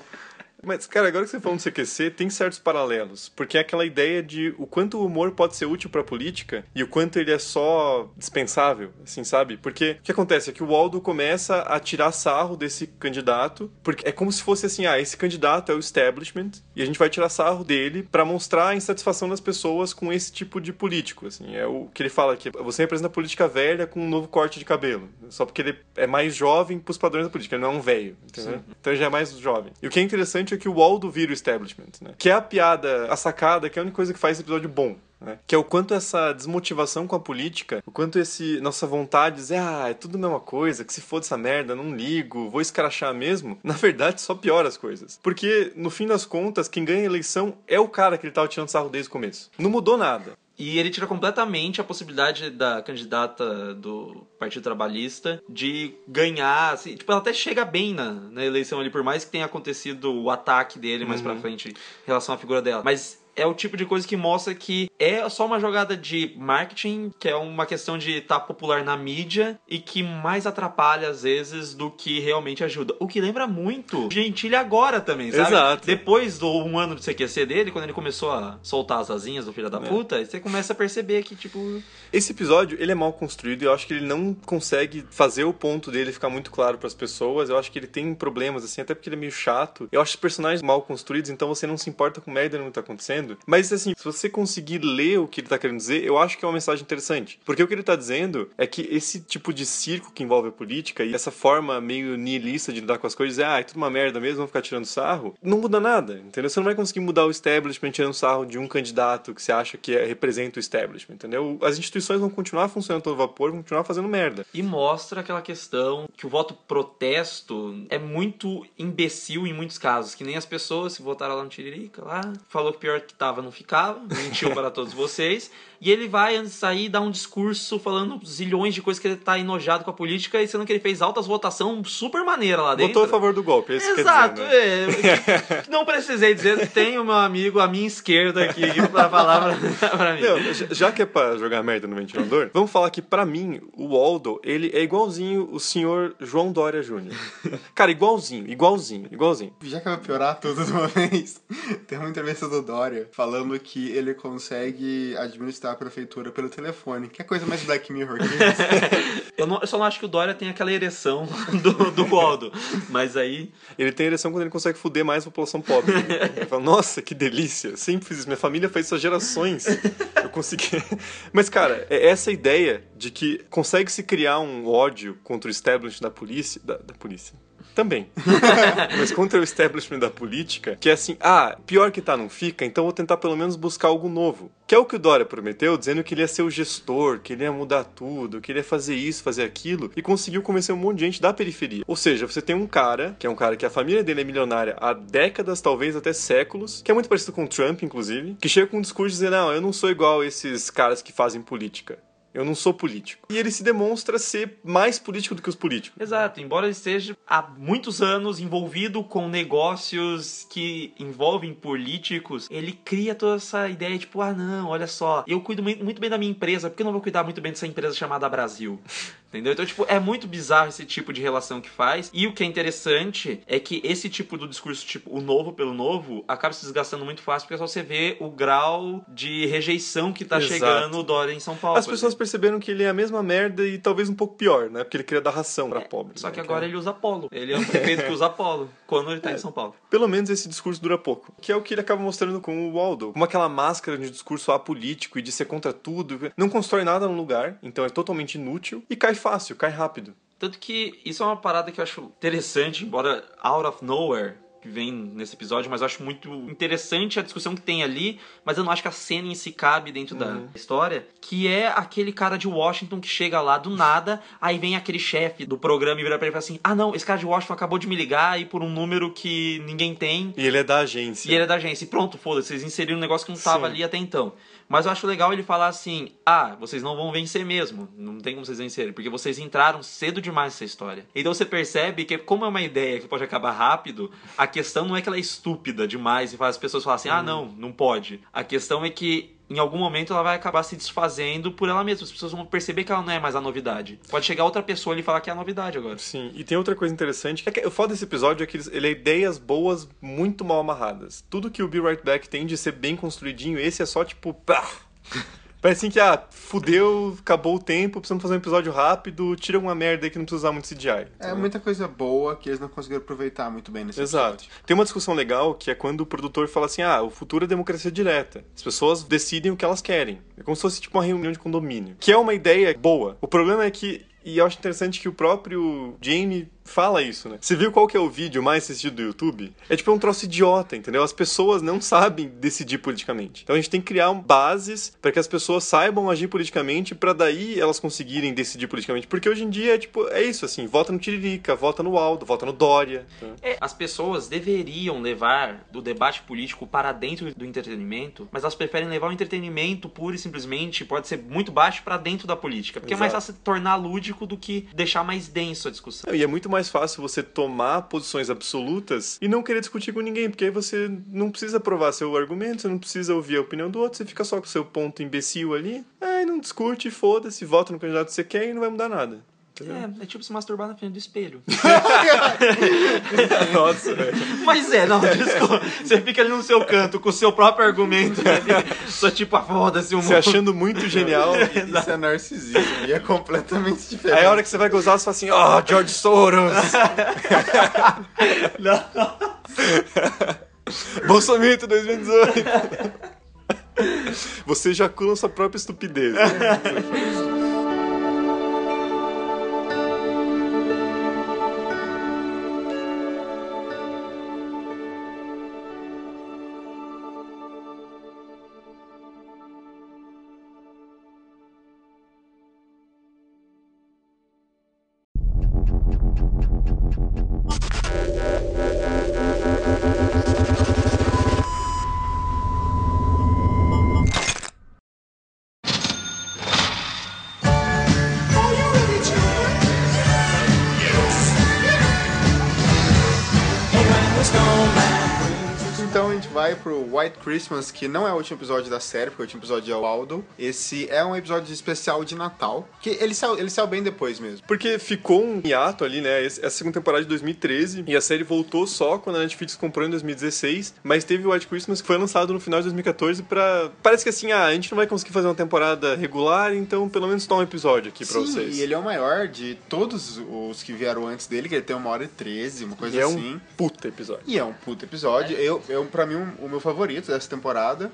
Mas, cara, agora que você falou do CQC, tem certos paralelos. Porque é aquela ideia de o quanto o humor pode ser útil pra política e o quanto ele é só dispensável, assim, sabe? Porque o que acontece é que o Waldo começa a tirar sarro desse candidato, porque é como se fosse assim, ah, esse candidato é o establishment e a gente vai tirar sarro dele pra mostrar a insatisfação das pessoas com esse tipo de político, assim. É o que ele fala que você representa a política velha com um novo corte de cabelo, só porque ele é mais jovem pros padrões da política, ele não é um velho, entendeu? Então ele já é mais jovem. E o que é interessante é que o Waldo vira o establishment, né? Que é a piada, a sacada, que é a única coisa que faz esse episódio bom. né? Que é o quanto essa desmotivação com a política, o quanto esse nossa vontade de dizer, ah, é tudo a mesma coisa, que se for dessa merda, não ligo, vou escrachar mesmo, [laughs] na verdade só piora as coisas. Porque, no fim das contas, quem ganha a eleição é o cara que ele tava tirando sarro desde o começo. Não mudou nada. E ele tira completamente a possibilidade da candidata do Partido Trabalhista de ganhar. Assim, tipo, ela até chega bem na, na eleição ali, por mais que tenha acontecido o ataque dele mais pra frente em relação à figura dela. Mas é o tipo de coisa que mostra que é só uma jogada de marketing, que é uma questão de estar popular na mídia e que mais atrapalha às vezes do que realmente ajuda. O que lembra muito Gentili agora também, sabe? Exato. Depois do um ano de CQC dele, quando ele começou a soltar as asinhas do filho da puta, você começa a perceber que, tipo, Esse episódio, ele é mal construído e eu acho que ele não consegue fazer o ponto dele ficar muito claro pras pessoas. Eu acho que ele tem problemas, assim, até porque ele é meio chato. Eu acho os personagens mal construídos, então você não se importa com merda no que tá acontecendo. Mas, assim, se você conseguir ler o que ele tá querendo dizer, eu acho que é uma mensagem interessante. Porque o que ele tá dizendo é que esse tipo de circo que envolve a política e essa forma meio nihilista de lidar com as coisas, é, ah, é tudo uma merda mesmo, vamos ficar tirando sarro, não muda nada, entendeu? Você não vai conseguir mudar o establishment tirando sarro de um candidato que você acha que é- representa o establishment, entendeu? As instituições vão continuar funcionando todo vapor, vão continuar fazendo merda. E mostra aquela questão que o voto protesto é muito imbecil em muitos casos. Que nem as pessoas se votaram lá no Tiririca, lá, falou que pior que tava não ficava, mentiu para todos vocês. E ele vai antes de sair dar um discurso falando zilhões de coisas que ele tá enojado com a política e sendo que ele fez altas votação super maneira lá dentro. Votou a favor do golpe, é isso Exato, quer dizer, né? é. [laughs] Não precisei dizer, tem o meu amigo à minha esquerda aqui pra falar pra, pra mim. Não, já- já que é pra jogar merda no ventilador, vamos falar que pra mim, o Waldo, ele é igualzinho o senhor João Dória Jr. Cara, igualzinho, igualzinho, igualzinho. Já que vai piorar tudo de uma [laughs] vez, tem uma entrevista do Dória falando que ele consegue administrar a prefeitura pelo telefone. Que é coisa mais Black Mirror que isso. [laughs] Eu, não- eu só não acho que o Dória tem aquela ereção [laughs] do, do Waldo. Mas aí. Ele tem ereção quando ele consegue fuder mais a população pobre. Ele fala, nossa, que delícia, sempre fiz isso. Minha família fez isso há gerações. Eu consegui. Mas, cara, é essa ideia de que consegue se criar um ódio contra o establishment da polícia. Da, da polícia. Também. [laughs] Mas contra o establishment da política, que é assim, ah, pior que tá, não fica, então vou tentar pelo menos buscar algo novo. Que é o que o Dória prometeu, dizendo que ele ia ser o gestor, que ele ia mudar tudo, que ele ia fazer isso, fazer aquilo, e conseguiu convencer um monte de gente da periferia. Ou seja, você tem um cara, que é um cara que a família dele é milionária há décadas, talvez até séculos, que é muito parecido com o Trump, inclusive, que chega com um discurso dizendo, não, eu não sou igual esses caras que fazem política. Eu não sou político. E ele se demonstra ser mais político do que os políticos. Exato, embora ele esteja há muitos anos envolvido com negócios que envolvem políticos, ele cria toda essa ideia, tipo, ah não, olha só, eu cuido muito bem da minha empresa, por que não vou cuidar muito bem dessa empresa chamada Brasil? [laughs] Entendeu? Então, tipo, é muito bizarro esse tipo de relação que faz. E o que é interessante é que esse tipo do discurso, tipo, o novo pelo novo, acaba se desgastando muito fácil, porque é só você vê o grau de rejeição que tá Exato. chegando o Dória em São Paulo. As pessoas exemplo. perceberam que ele é a mesma merda e talvez um pouco pior, né? Porque ele queria dar ração pra pobre. Só né? que agora ele usa polo. Ele é um prefeito que usa polo quando ele tá em São Paulo. Pelo menos esse discurso dura pouco. Que é o que ele acaba mostrando com o Waldo. Como aquela máscara de discurso apolítico e de ser contra tudo. Não constrói nada no lugar, então é totalmente inútil. E cai fácil, cai rápido. Tanto que isso é uma parada que eu acho interessante, embora out of nowhere. que vem nesse episódio, mas eu acho muito interessante a discussão que tem ali, mas eu não acho que a cena em si cabe dentro da história, que é aquele cara de Washington que chega lá do nada, aí vem aquele chefe do programa e vira pra ele e fala assim: "Ah, não, esse cara de Washington acabou de me ligar e por um número que ninguém tem, E ele é da agência. e ele é da agência. E pronto, foda-se, vocês inseriram um negócio que não tava Sim. ali até então. Mas eu acho legal ele falar assim: ah, vocês não vão vencer mesmo. Não tem como vocês vencerem, porque vocês entraram cedo demais nessa história. Então você percebe que, como é uma ideia que pode acabar rápido, a questão não é que ela é estúpida demais e faz as pessoas falarem assim: ah, não, não pode. A questão é que. Em algum momento ela vai acabar se desfazendo por ela mesma. As pessoas vão perceber que ela não é mais a novidade. Pode chegar outra pessoa e falar que é a novidade agora. Sim, e tem outra coisa interessante, é que o foda desse episódio é que ele é ideias boas muito mal amarradas. Tudo que o Be Right Back tem de ser bem construidinho, esse é só tipo, pá. Parece assim que, ah, fudeu, acabou o tempo, precisamos fazer um episódio rápido, tira alguma merda aí que não precisa usar muito CGI. É muita coisa boa que eles não conseguiram aproveitar muito bem nesse Exato. episódio. Tem uma discussão legal que é quando o produtor fala assim: ah, o futuro é democracia direta. As pessoas decidem o que elas querem. É como se fosse tipo uma reunião de condomínio. Que é uma ideia boa. O problema é que. E eu acho interessante que o próprio Jamie fala isso, né? Você viu qual que é o vídeo mais assistido do YouTube? É tipo um troço idiota, entendeu? As pessoas não sabem decidir politicamente. Então a gente tem que criar bases para que as pessoas saibam agir politicamente para daí elas conseguirem decidir politicamente. Porque hoje em dia é tipo, é isso assim, vota no Tiririca, vota no Aldo, vota no Dória. né? É, as pessoas deveriam levar o debate político para dentro do entretenimento, mas elas preferem levar o entretenimento pura e simplesmente, pode ser muito baixo, para dentro da política. Porque é mais Exato. fácil tornar lúdico do que deixar mais denso a discussão. E é muito mais fácil você tomar posições absolutas e não querer discutir com ninguém, porque aí você não precisa provar seu argumento, você não precisa ouvir a opinião do outro, você fica só com o seu ponto imbecil ali, aí não discute, foda-se, vota no candidato que você quer e não vai mudar nada. Entendeu? É, é tipo se masturbar na frente do espelho. [laughs] Nossa, velho. Mas é, não, desculpa. Você fica ali no seu canto com o seu próprio argumento. né? Só tipo, ah, foda-se o mundo. Você achando muito genial. [laughs] Isso é narcisismo e é completamente diferente. Aí a hora que você vai gozar, você fala assim, ó, George Soros! [laughs] Bolsonaro 2018! Você ejacula sua própria estupidez. Então Christmas, que não é o último episódio da série, porque o último episódio é o Aldo. Esse é um episódio especial de Natal, que ele saiu, ele saiu bem depois mesmo. Porque ficou um hiato ali, né? Essa segunda temporada de 2013 e a série voltou só quando a Netflix comprou em 2016, mas teve o White Christmas que foi lançado no final de 2014 pra... Parece que assim, ah, a gente não vai conseguir fazer uma temporada regular, então pelo menos toma um episódio aqui pra Sim, vocês. e ele é o maior de todos os que vieram antes dele, que ele tem uma hora e treze, uma coisa E é assim. um puta episódio. E é um puto episódio. Eu, eu, pra mim, um- o meu favorito dessa temporada.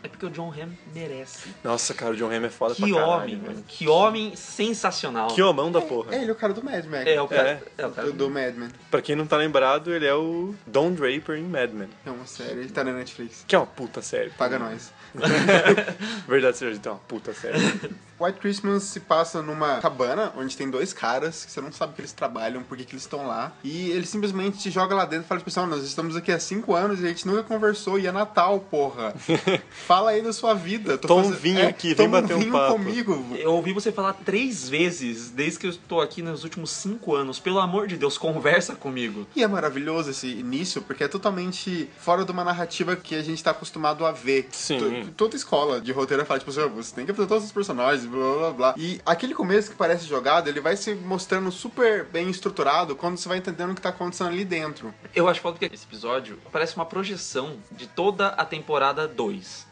É porque o John Hamm merece. Nossa, cara, o John Hamm é foda Que pra caralho, homem, mano. Que homem sensacional. Que homão da porra. É ele, o cara do Mad Men. É, o cara. É, o cara. do, do Mad Men. Pra quem não tá lembrado, ele é o Don Draper em Mad Men. É uma série, ele tá na Netflix. Que é uma puta série. Paga nós. [laughs] Verdade seja dita, é uma puta série. [laughs] White Christmas se passa numa cabana onde tem dois caras que você não sabe que eles trabalham, por que que eles estão lá. E ele simplesmente te joga lá dentro e fala, pessoal, nós estamos aqui há cinco anos e a gente nunca conversou e é Natal, porra. [laughs] Fala aí da sua vida. Tô Toma um vinho aqui, vem bater um vinho papo. comigo. Eu ouvi você falar três vezes desde que eu tô aqui nos últimos cinco anos. Pelo amor de Deus, conversa comigo. E é maravilhoso esse início, porque é totalmente fora de uma narrativa que a gente tá acostumado a ver. Sim. To- Toda escola de roteiro fala, tipo, assim, você tem que apresentar todos os personagens, blá blá blá. E aquele começo que parece jogado, ele vai se mostrando super bem estruturado quando você vai entendendo o que tá acontecendo ali dentro. Eu acho foda que esse episódio parece uma projeção de toda a temporada 2.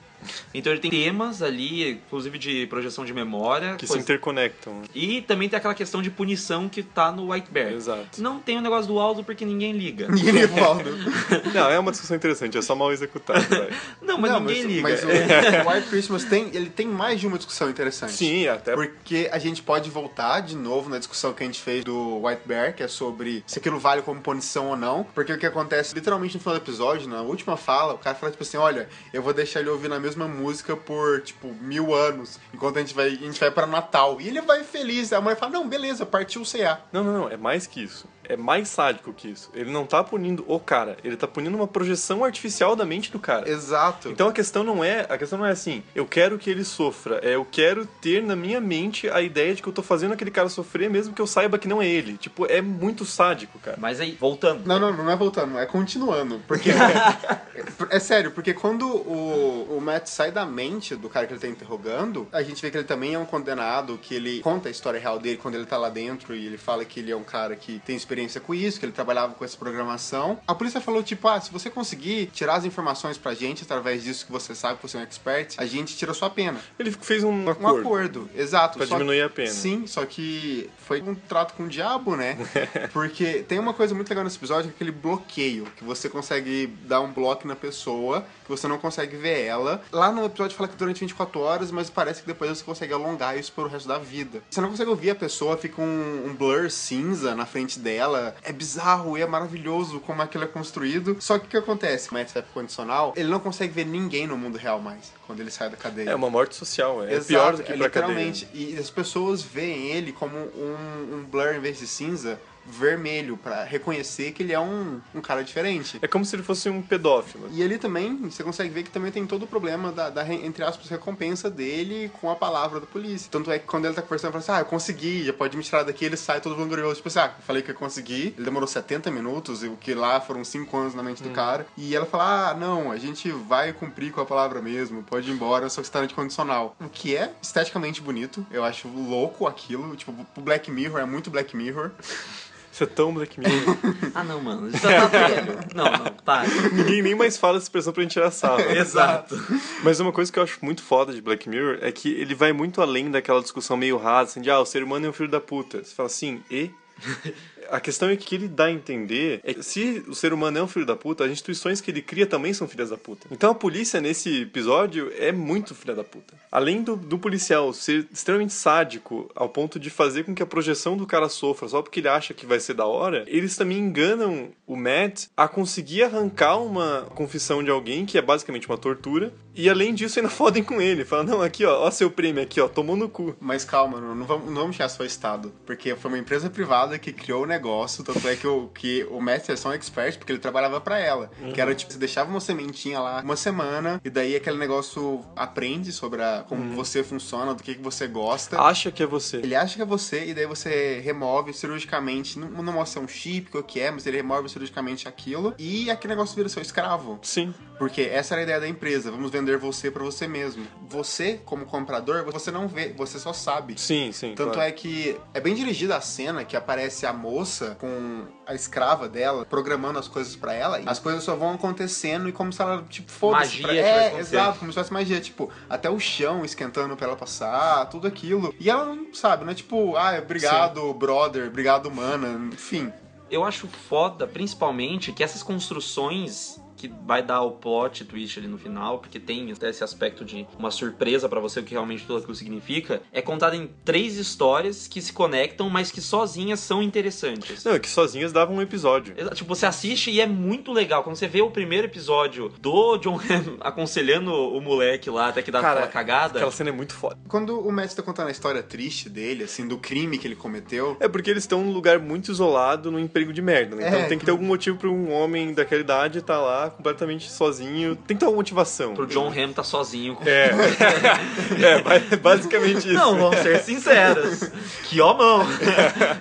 Então ele tem temas ali, inclusive de projeção de memória. Que se coisa- interconectam. E também tem aquela questão de punição que tá no White Bear. Exato. Não tem o negócio do Aldo porque ninguém liga. Ninguém me volta. [laughs] Não, é uma discussão interessante, é só mal executado. [laughs] Não, mas Não, ninguém liga. Mas o, o [laughs] White Christmas tem, ele tem mais de uma discussão interessante. Sim, até Porque a gente pode voltar de novo na discussão que a gente fez do White Bear, que é sobre se aquilo vale como punição ou não. Porque o que acontece literalmente no final do episódio, na última fala, o cara fala tipo assim: olha, eu vou deixar ele ouvir a mesma música por tipo mil anos, enquanto a gente vai, a gente vai pra Natal. E ele vai feliz. A mãe fala: não, beleza, partiu o CA. Não, não, não, é mais que isso. É mais sádico que isso. Ele não tá punindo o cara, ele tá punindo uma projeção artificial da mente do cara. Exato. Então a questão não é, a questão não é assim, eu quero que ele sofra, é eu quero ter na minha mente a ideia de que eu tô fazendo aquele cara sofrer mesmo que eu saiba que não é ele. Tipo, é muito sádico, cara. Mas aí, voltando. Não, não, não é voltando, é continuando. Porque. [laughs] é, sério, porque quando o, o Matt sai da mente do cara que ele tá interrogando, a gente vê que ele também é um condenado, que ele conta a história real dele quando ele tá lá dentro e ele fala que ele é um cara que tem experiência com isso, que ele trabalhava com essa programação. A polícia falou, tipo, ah, se você conseguir tirar as informações pra gente através disso que você sabe, que você é um expert, a gente tira a sua pena. Ele fez um Um acordo. acordo, exato. Pra diminuir a pena. Sim, só que foi um trato com o diabo, né? [laughs] Porque tem uma coisa muito legal nesse episódio, que é aquele bloqueio, que você consegue dar um bloco na pessoa, que você não consegue ver ela. Lá no episódio fala que durante 24 horas, mas parece que depois você consegue alongar isso pelo resto da vida. Você não consegue ouvir a pessoa, fica um, um blur cinza na frente dela. É bizarro e é maravilhoso como aquilo é construído. Só que o que acontece? O pro condicional, ele não consegue ver ninguém no mundo real mais, quando ele sai da cadeia. É uma morte social, é Exato, pior do que é pra cadeia. literalmente. E as pessoas veem ele como um, um blur em vez de cinza vermelho pra reconhecer que ele é um, um cara diferente. É como se ele fosse um pedófilo. E ele também, você consegue ver que também tem todo o problema da, da, re- entre aspas, recompensa dele com a palavra da polícia. Tanto é que quando ele tá conversando, ele fala assim, ah, eu consegui, já pode me tirar daqui, ele sai todo vanglorioso. Tipo assim, ah, falei que eu consegui, ele demorou 70 minutos, e o que lá foram 5 anos na mente do cara. E ela fala, ah, não, a gente vai cumprir com a palavra mesmo, pode ir embora, só que você tá de condicional. O que é esteticamente bonito, eu acho louco aquilo, tipo, o Black Mirror é muito Black Mirror. [laughs] Isso é tão Black [laughs] Mirror. Ah, não, mano. Já tá velho. Não, não, para. Ninguém nem mais fala essa expressão pra gente tirar sarro. [laughs] Exato. Mas uma coisa que eu acho muito foda de Black Mirror é que ele vai muito além daquela discussão meio rasa, assim, de ah, o ser humano é um filho da puta. Você fala assim, e? [laughs] A questão é que ele dá a entender é que se o ser humano é um filho da puta, as instituições que ele cria também são filhas da puta. Então a polícia nesse episódio é muito filha da puta. Além do, do policial ser extremamente sádico ao ponto de fazer com que a projeção do cara sofra só porque ele acha que vai ser da hora, eles também enganam o Matt a conseguir arrancar uma confissão de alguém que é basicamente uma tortura e além disso ainda [laughs] fodem com ele. Fala, não, aqui ó, ó seu prêmio aqui ó, tomou no cu. Mas calma, não, não vamos, não vamos tirar só Estado. Porque foi uma empresa privada que criou o negócio. Tanto é que o, que o Mestre é só um expert porque ele trabalhava pra ela. Que era tipo, você deixava uma sementinha lá uma semana, e daí aquele negócio aprende sobre a, como você funciona, do que, que você gosta. Acha que é você. Ele acha que é você, e daí você remove cirurgicamente. Não, não mostra um chip, o que é, mas ele remove cirurgicamente aquilo. E aquele negócio vira seu escravo. Sim. Porque essa era a ideia da empresa. Vamos vender você pra você mesmo. Você, como comprador, você não vê, você só sabe. Sim, sim. Tanto claro. é que é bem dirigida a cena que aparece a moça com a escrava dela programando as coisas pra ela. As coisas só vão acontecendo e como se ela, tipo, foda-se. Magia pra- É, exato, como se fosse magia. Tipo, até o chão esquentando pra ela passar, tudo aquilo. E ela não sabe, não é tipo, ah, obrigado, brother, obrigado, mana, enfim. Eu acho foda, principalmente, que essas construções que vai dar o plot twist ali no final, porque tem até esse aspecto de uma surpresa pra você o que realmente tudo aquilo significa, é contado em três histórias que se conectam, mas que sozinhas são interessantes. Não, é que sozinhas davam um episódio. Tipo, você assiste e é muito legal. Quando você vê o primeiro episódio do John Hamm [laughs] aconselhando o moleque lá, até que dá aquela cagada. Aquela cena é muito foda. Quando o Matt tá contando a história triste dele, assim, do crime que ele cometeu, É porque eles estão num lugar muito isolado, num emprego de merda, né? Então É, tem que ter algum motivo pra um homem daquela idade estar lá completamente sozinho. Tem que ter uma motivação. Pro John Hamm tá sozinho. com- É. [laughs] é, ba- basicamente isso. Não, vamos ser sinceros. Que homão.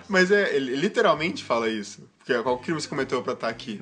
Mas é, ele literalmente fala isso. Porque qual crime você cometeu pra estar aqui?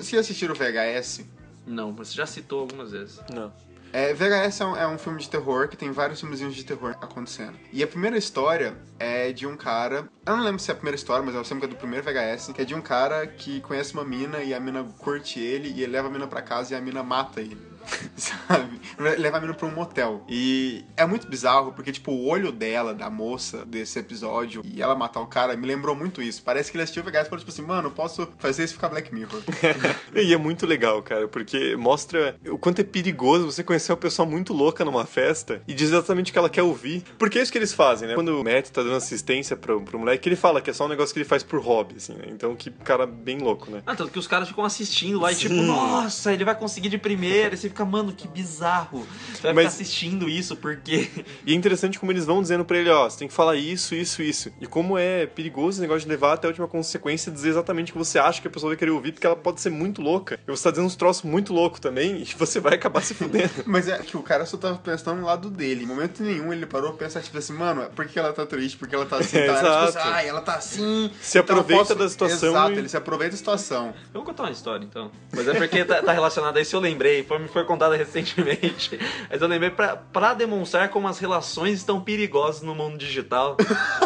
Se assistiram o VHS, Não, você já citou algumas vezes. Não. É, VHS é um, é um filme de terror que tem vários filmezinhos de terror acontecendo. E a primeira história é de um cara. Eu não lembro se é a primeira história, mas eu lembro que é do primeiro VHS, que é de um cara que conhece uma mina e a mina curte ele e ele leva a mina pra casa e a mina mata ele. [laughs] sabe? Levar a menina pra um motel. E é muito bizarro, porque, tipo, o olho dela, da moça desse episódio, e ela matar o cara, me lembrou muito isso. Parece que ele assistiu Vegas e falou, tipo assim, mano, eu posso fazer isso ficar Black Mirror. [laughs] e é muito legal, cara, porque mostra o quanto é perigoso você conhecer uma pessoa muito louca numa festa e dizer exatamente o que ela quer ouvir. Porque é isso que eles fazem, né? Quando o Matt tá dando assistência pro, pro moleque, ele fala que é só um negócio que ele faz por hobby, assim, né? Então, que cara bem louco, né? Ah, tanto que os caras ficam assistindo lá e tipo, nossa, ele vai conseguir de primeira. E você fica, mano, que bizarro. Você vai Mas... ficar assistindo isso, porque. [laughs] E é interessante como eles vão dizendo pra ele, ó, você tem que falar isso, isso, isso. E como é perigoso esse negócio de levar até a última consequência e dizer exatamente o que você acha que a pessoa vai querer ouvir, porque ela pode ser muito louca. E você tá dizendo uns troços muito loucos também, [laughs] e você vai acabar se fudendo. [laughs] Mas é que o cara só tava pensando no lado dele. Em momento nenhum ele parou pra pensar, tipo assim, mano, por que ela tá triste? Por que ela tá assim? É, tá? Exato. Tipo, ah, ela tá assim. Se então aproveita posso... da situação. Exato, e... ele se aproveita da situação. Eu vou contar uma história então. Mas é porque tá, tá relacionado a isso, eu lembrei. Foi, me foi contada recentemente. [laughs] Mas eu lembrei pra, pra demonstrar como as relações estão perigosas no mundo digital.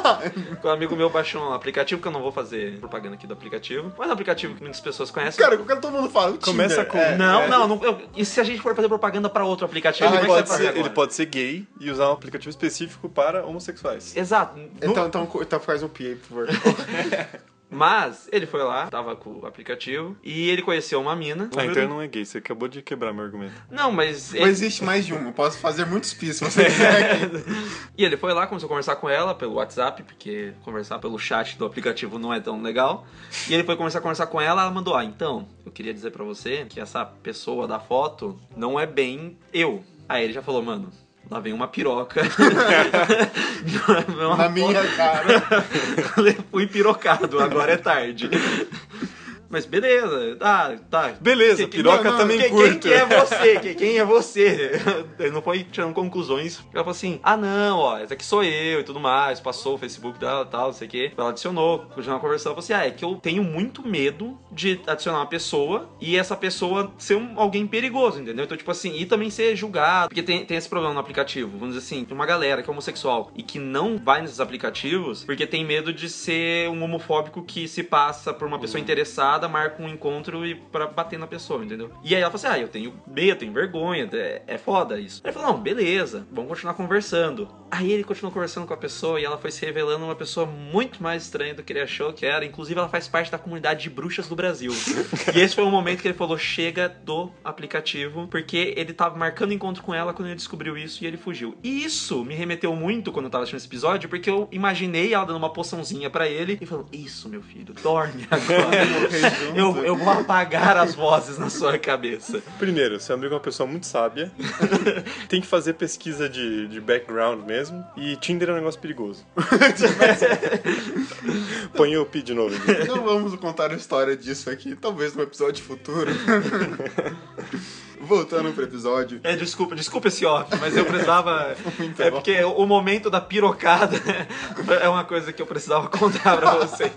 [laughs] um amigo meu baixou um aplicativo, que eu não vou fazer propaganda aqui do aplicativo, mas é um aplicativo que muitas pessoas conhecem. Cara, que todo mundo fala. Começa com. É, não, é. não, não eu, e se a gente for fazer propaganda pra outro aplicativo? Ah, ele, pode ser, ele pode ser gay e usar um aplicativo específico para homossexuais. Exato. Então, no... então, então faz um PA, por favor. [laughs] Mas ele foi lá, tava com o aplicativo, e ele conheceu uma mina. Ah, então ele não é gay, você acabou de quebrar meu argumento. Não, mas. Ele... Mas existe mais de um, eu posso fazer muitos pis se você [laughs] quiser. e ele foi lá, começou a conversar com ela pelo WhatsApp, porque conversar pelo chat do aplicativo não é tão legal. E ele foi começar a conversar com ela, ela mandou: Ah, então, eu queria dizer para você que essa pessoa da foto não é bem eu. Aí ele já falou, mano, Lá vem uma piroca. uma [laughs] Na minha cara. [laughs] Fui pirocado, agora é tarde. [laughs] Mas beleza, tá, tá. Beleza, que, piroca não, não, também quem, curto. Quem, é você? Quem, quem, é você? [laughs] Ele não foi tirando conclusões. Ela falou assim: ah, não, ó, essa aqui sou eu e tudo mais. Passou o Facebook dela e tal, não sei o quê. Ela adicionou, continuou conversando. Ela falou assim: ah, é que eu tenho muito medo de adicionar uma pessoa e essa pessoa ser um, alguém perigoso, entendeu? Então, tipo assim, e também ser julgado. Porque tem, tem esse problema no aplicativo. Vamos dizer assim, tem uma galera que é homossexual e que não vai nesses aplicativos porque tem medo de ser um homofóbico que se passa por uma pessoa uhum. interessada marca um encontro e para bater na pessoa, entendeu? E aí ela falou assim: ah, eu tenho medo, tenho vergonha, é, é foda isso. Aí ele falou: não, beleza, vamos continuar conversando. Aí ele continuou conversando com a pessoa e ela foi se revelando uma pessoa muito mais estranha do que ele achou que era. Inclusive, ela faz parte da comunidade de bruxas do Brasil. [laughs] e esse foi o momento que ele falou: chega do aplicativo, porque ele tava marcando encontro com ela quando ele descobriu isso e ele fugiu. E isso me remeteu muito quando eu tava assistindo esse episódio, porque eu imaginei ela dando uma poçãozinha para ele e falando: Isso, meu filho, dorme [laughs] agora. [laughs] Eu, eu vou apagar as vozes na sua cabeça. Primeiro, seu amigo é uma pessoa muito sábia. [laughs] Tem que fazer pesquisa de, de background mesmo. E Tinder é um negócio perigoso. [laughs] Põe o Pi de novo. Não vamos contar a história disso aqui, talvez no episódio futuro. Voltando pro episódio. É, desculpa, desculpa esse off, mas eu precisava. Muito é bom. porque o momento da pirocada é uma coisa que eu precisava contar pra vocês.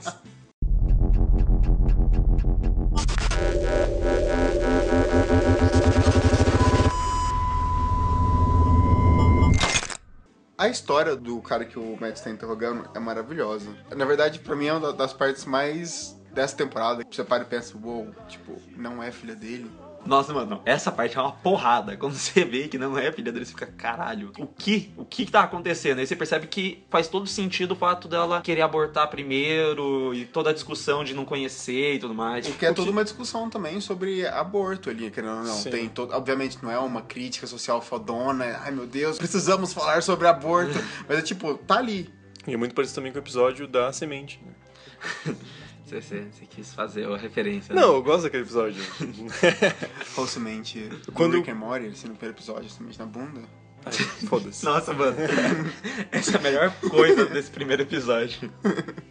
A história do cara que o Matt está interrogando é maravilhosa. Na verdade, para mim é uma das partes mais dessa temporada que você para e pensa, uou, wow, tipo, não é filha dele. Nossa, mano, essa parte é uma porrada. Quando você vê que não é filha dele, você fica, caralho, o que? O que, que tá acontecendo? Aí você percebe que faz todo sentido o fato dela querer abortar primeiro e toda a discussão de não conhecer e tudo mais. Porque é toda uma discussão também sobre aborto ali, querendo ou não. Sim. Tem todo, obviamente não é uma crítica social fodona, ai meu Deus, precisamos falar sobre aborto. [laughs] Mas é tipo, tá ali. E é muito parecido também com o episódio da semente, né? [laughs] Você, você, você, quis fazer a referência. Não, né? eu gosto daquele episódio. [laughs] Falsamente. Quando... Rick and Morty, assim, no primeiro episódio, semente na bunda. Foda-se. Nossa, mano. [laughs] Essa é a melhor coisa desse primeiro episódio. [laughs]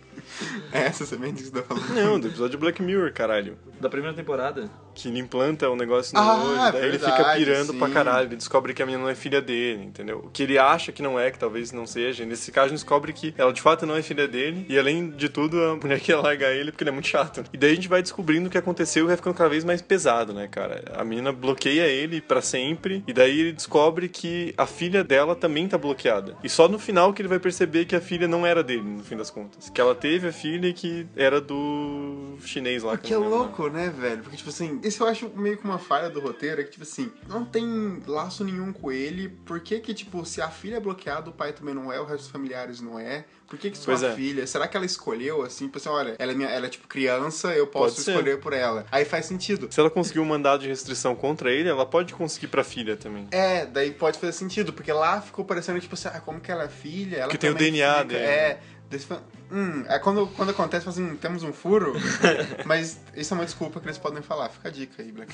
É essa semente que você tá falando? Não, do episódio Black Mirror, caralho. Da primeira temporada? Que ele implanta um negócio no ah, olho, daí verdade, ele fica pirando sim. pra caralho, ele descobre que a menina não é filha dele, entendeu? O que ele acha que não é, que talvez não seja. Nesse caso, descobre que ela de fato não é filha dele, e além de tudo, a mulher quer largar ele porque ele é muito chato. E daí a gente vai descobrindo o que aconteceu e vai ficando cada vez mais pesado, né, cara? A menina bloqueia ele para sempre, e daí ele descobre que a filha dela também tá bloqueada. E só no final que ele vai perceber que a filha não era dele, no fim das contas. Que ela teve a filha e que era do chinês lá. Que é louco, né, velho? Porque, tipo assim, esse eu acho meio que uma falha do roteiro, é que, tipo assim, não tem laço nenhum com ele. Por que que, tipo, se a filha é bloqueada, o pai também não é, o resto dos familiares não é? Por que que sua é. filha? Será que ela escolheu, assim, tipo assim, olha, ela é, minha, ela é tipo criança, eu posso escolher por ela. Aí faz sentido. Se ela conseguiu um mandado de restrição contra ele, ela pode conseguir pra filha também. É, daí pode fazer sentido, porque lá ficou parecendo, tipo assim, ah, como que ela é filha? Ela Que tem o DNA fica- dele. É. daí você fala, Hum, é quando, quando acontece, assim, temos um furo, [laughs] mas isso é uma desculpa que eles podem falar. Fica a dica aí, Black.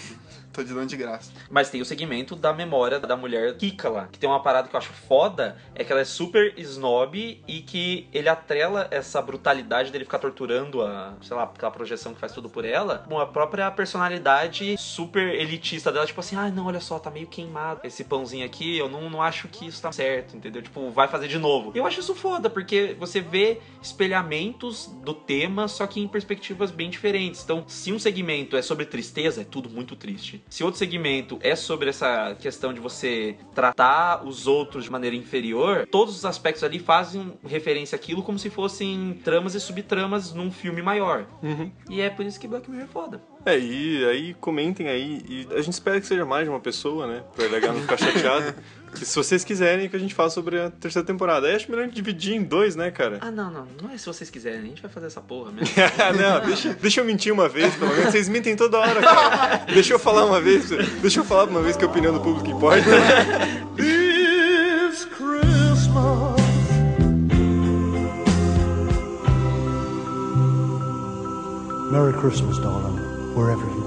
Tô de dando de graça. Mas tem o segmento da memória da mulher Kika lá. Que tem uma parada que eu acho foda, é que ela é super snob e que ele atrela essa brutalidade dele ficar torturando a, sei lá, aquela projeção que faz tudo por ela, com a própria personalidade super elitista dela, tipo assim, ah, não, olha só, tá meio queimado esse pãozinho aqui, eu não, não acho que isso tá certo, entendeu? Tipo, vai fazer de novo. Eu acho isso foda, porque você vê espelhamentos do tema, só que em perspectivas bem diferentes. Então, se um segmento é sobre tristeza, é tudo muito triste. Se outro segmento é sobre essa questão de você tratar os outros de maneira inferior, todos os aspectos ali fazem referência àquilo como se fossem tramas e subtramas num filme maior. E é por isso que Black Mirror é foda. É, e aí comentem aí, e a gente espera que seja mais de uma pessoa, né? Pra legal não ficar chateado. [laughs] que se vocês quiserem que a gente fale sobre a terceira temporada. Aí acho melhor a gente dividir em dois, né, cara? Ah, não, não. Não é se vocês quiserem. A gente vai fazer essa porra mesmo. [laughs] não, deixa, deixa eu mentir uma vez, pelo menos. Vocês mentem toda hora, cara. Deixa eu falar uma vez. Deixa eu falar uma vez que a opinião do público importa. [laughs] This Christmas. Merry Christmas, darling, wherever you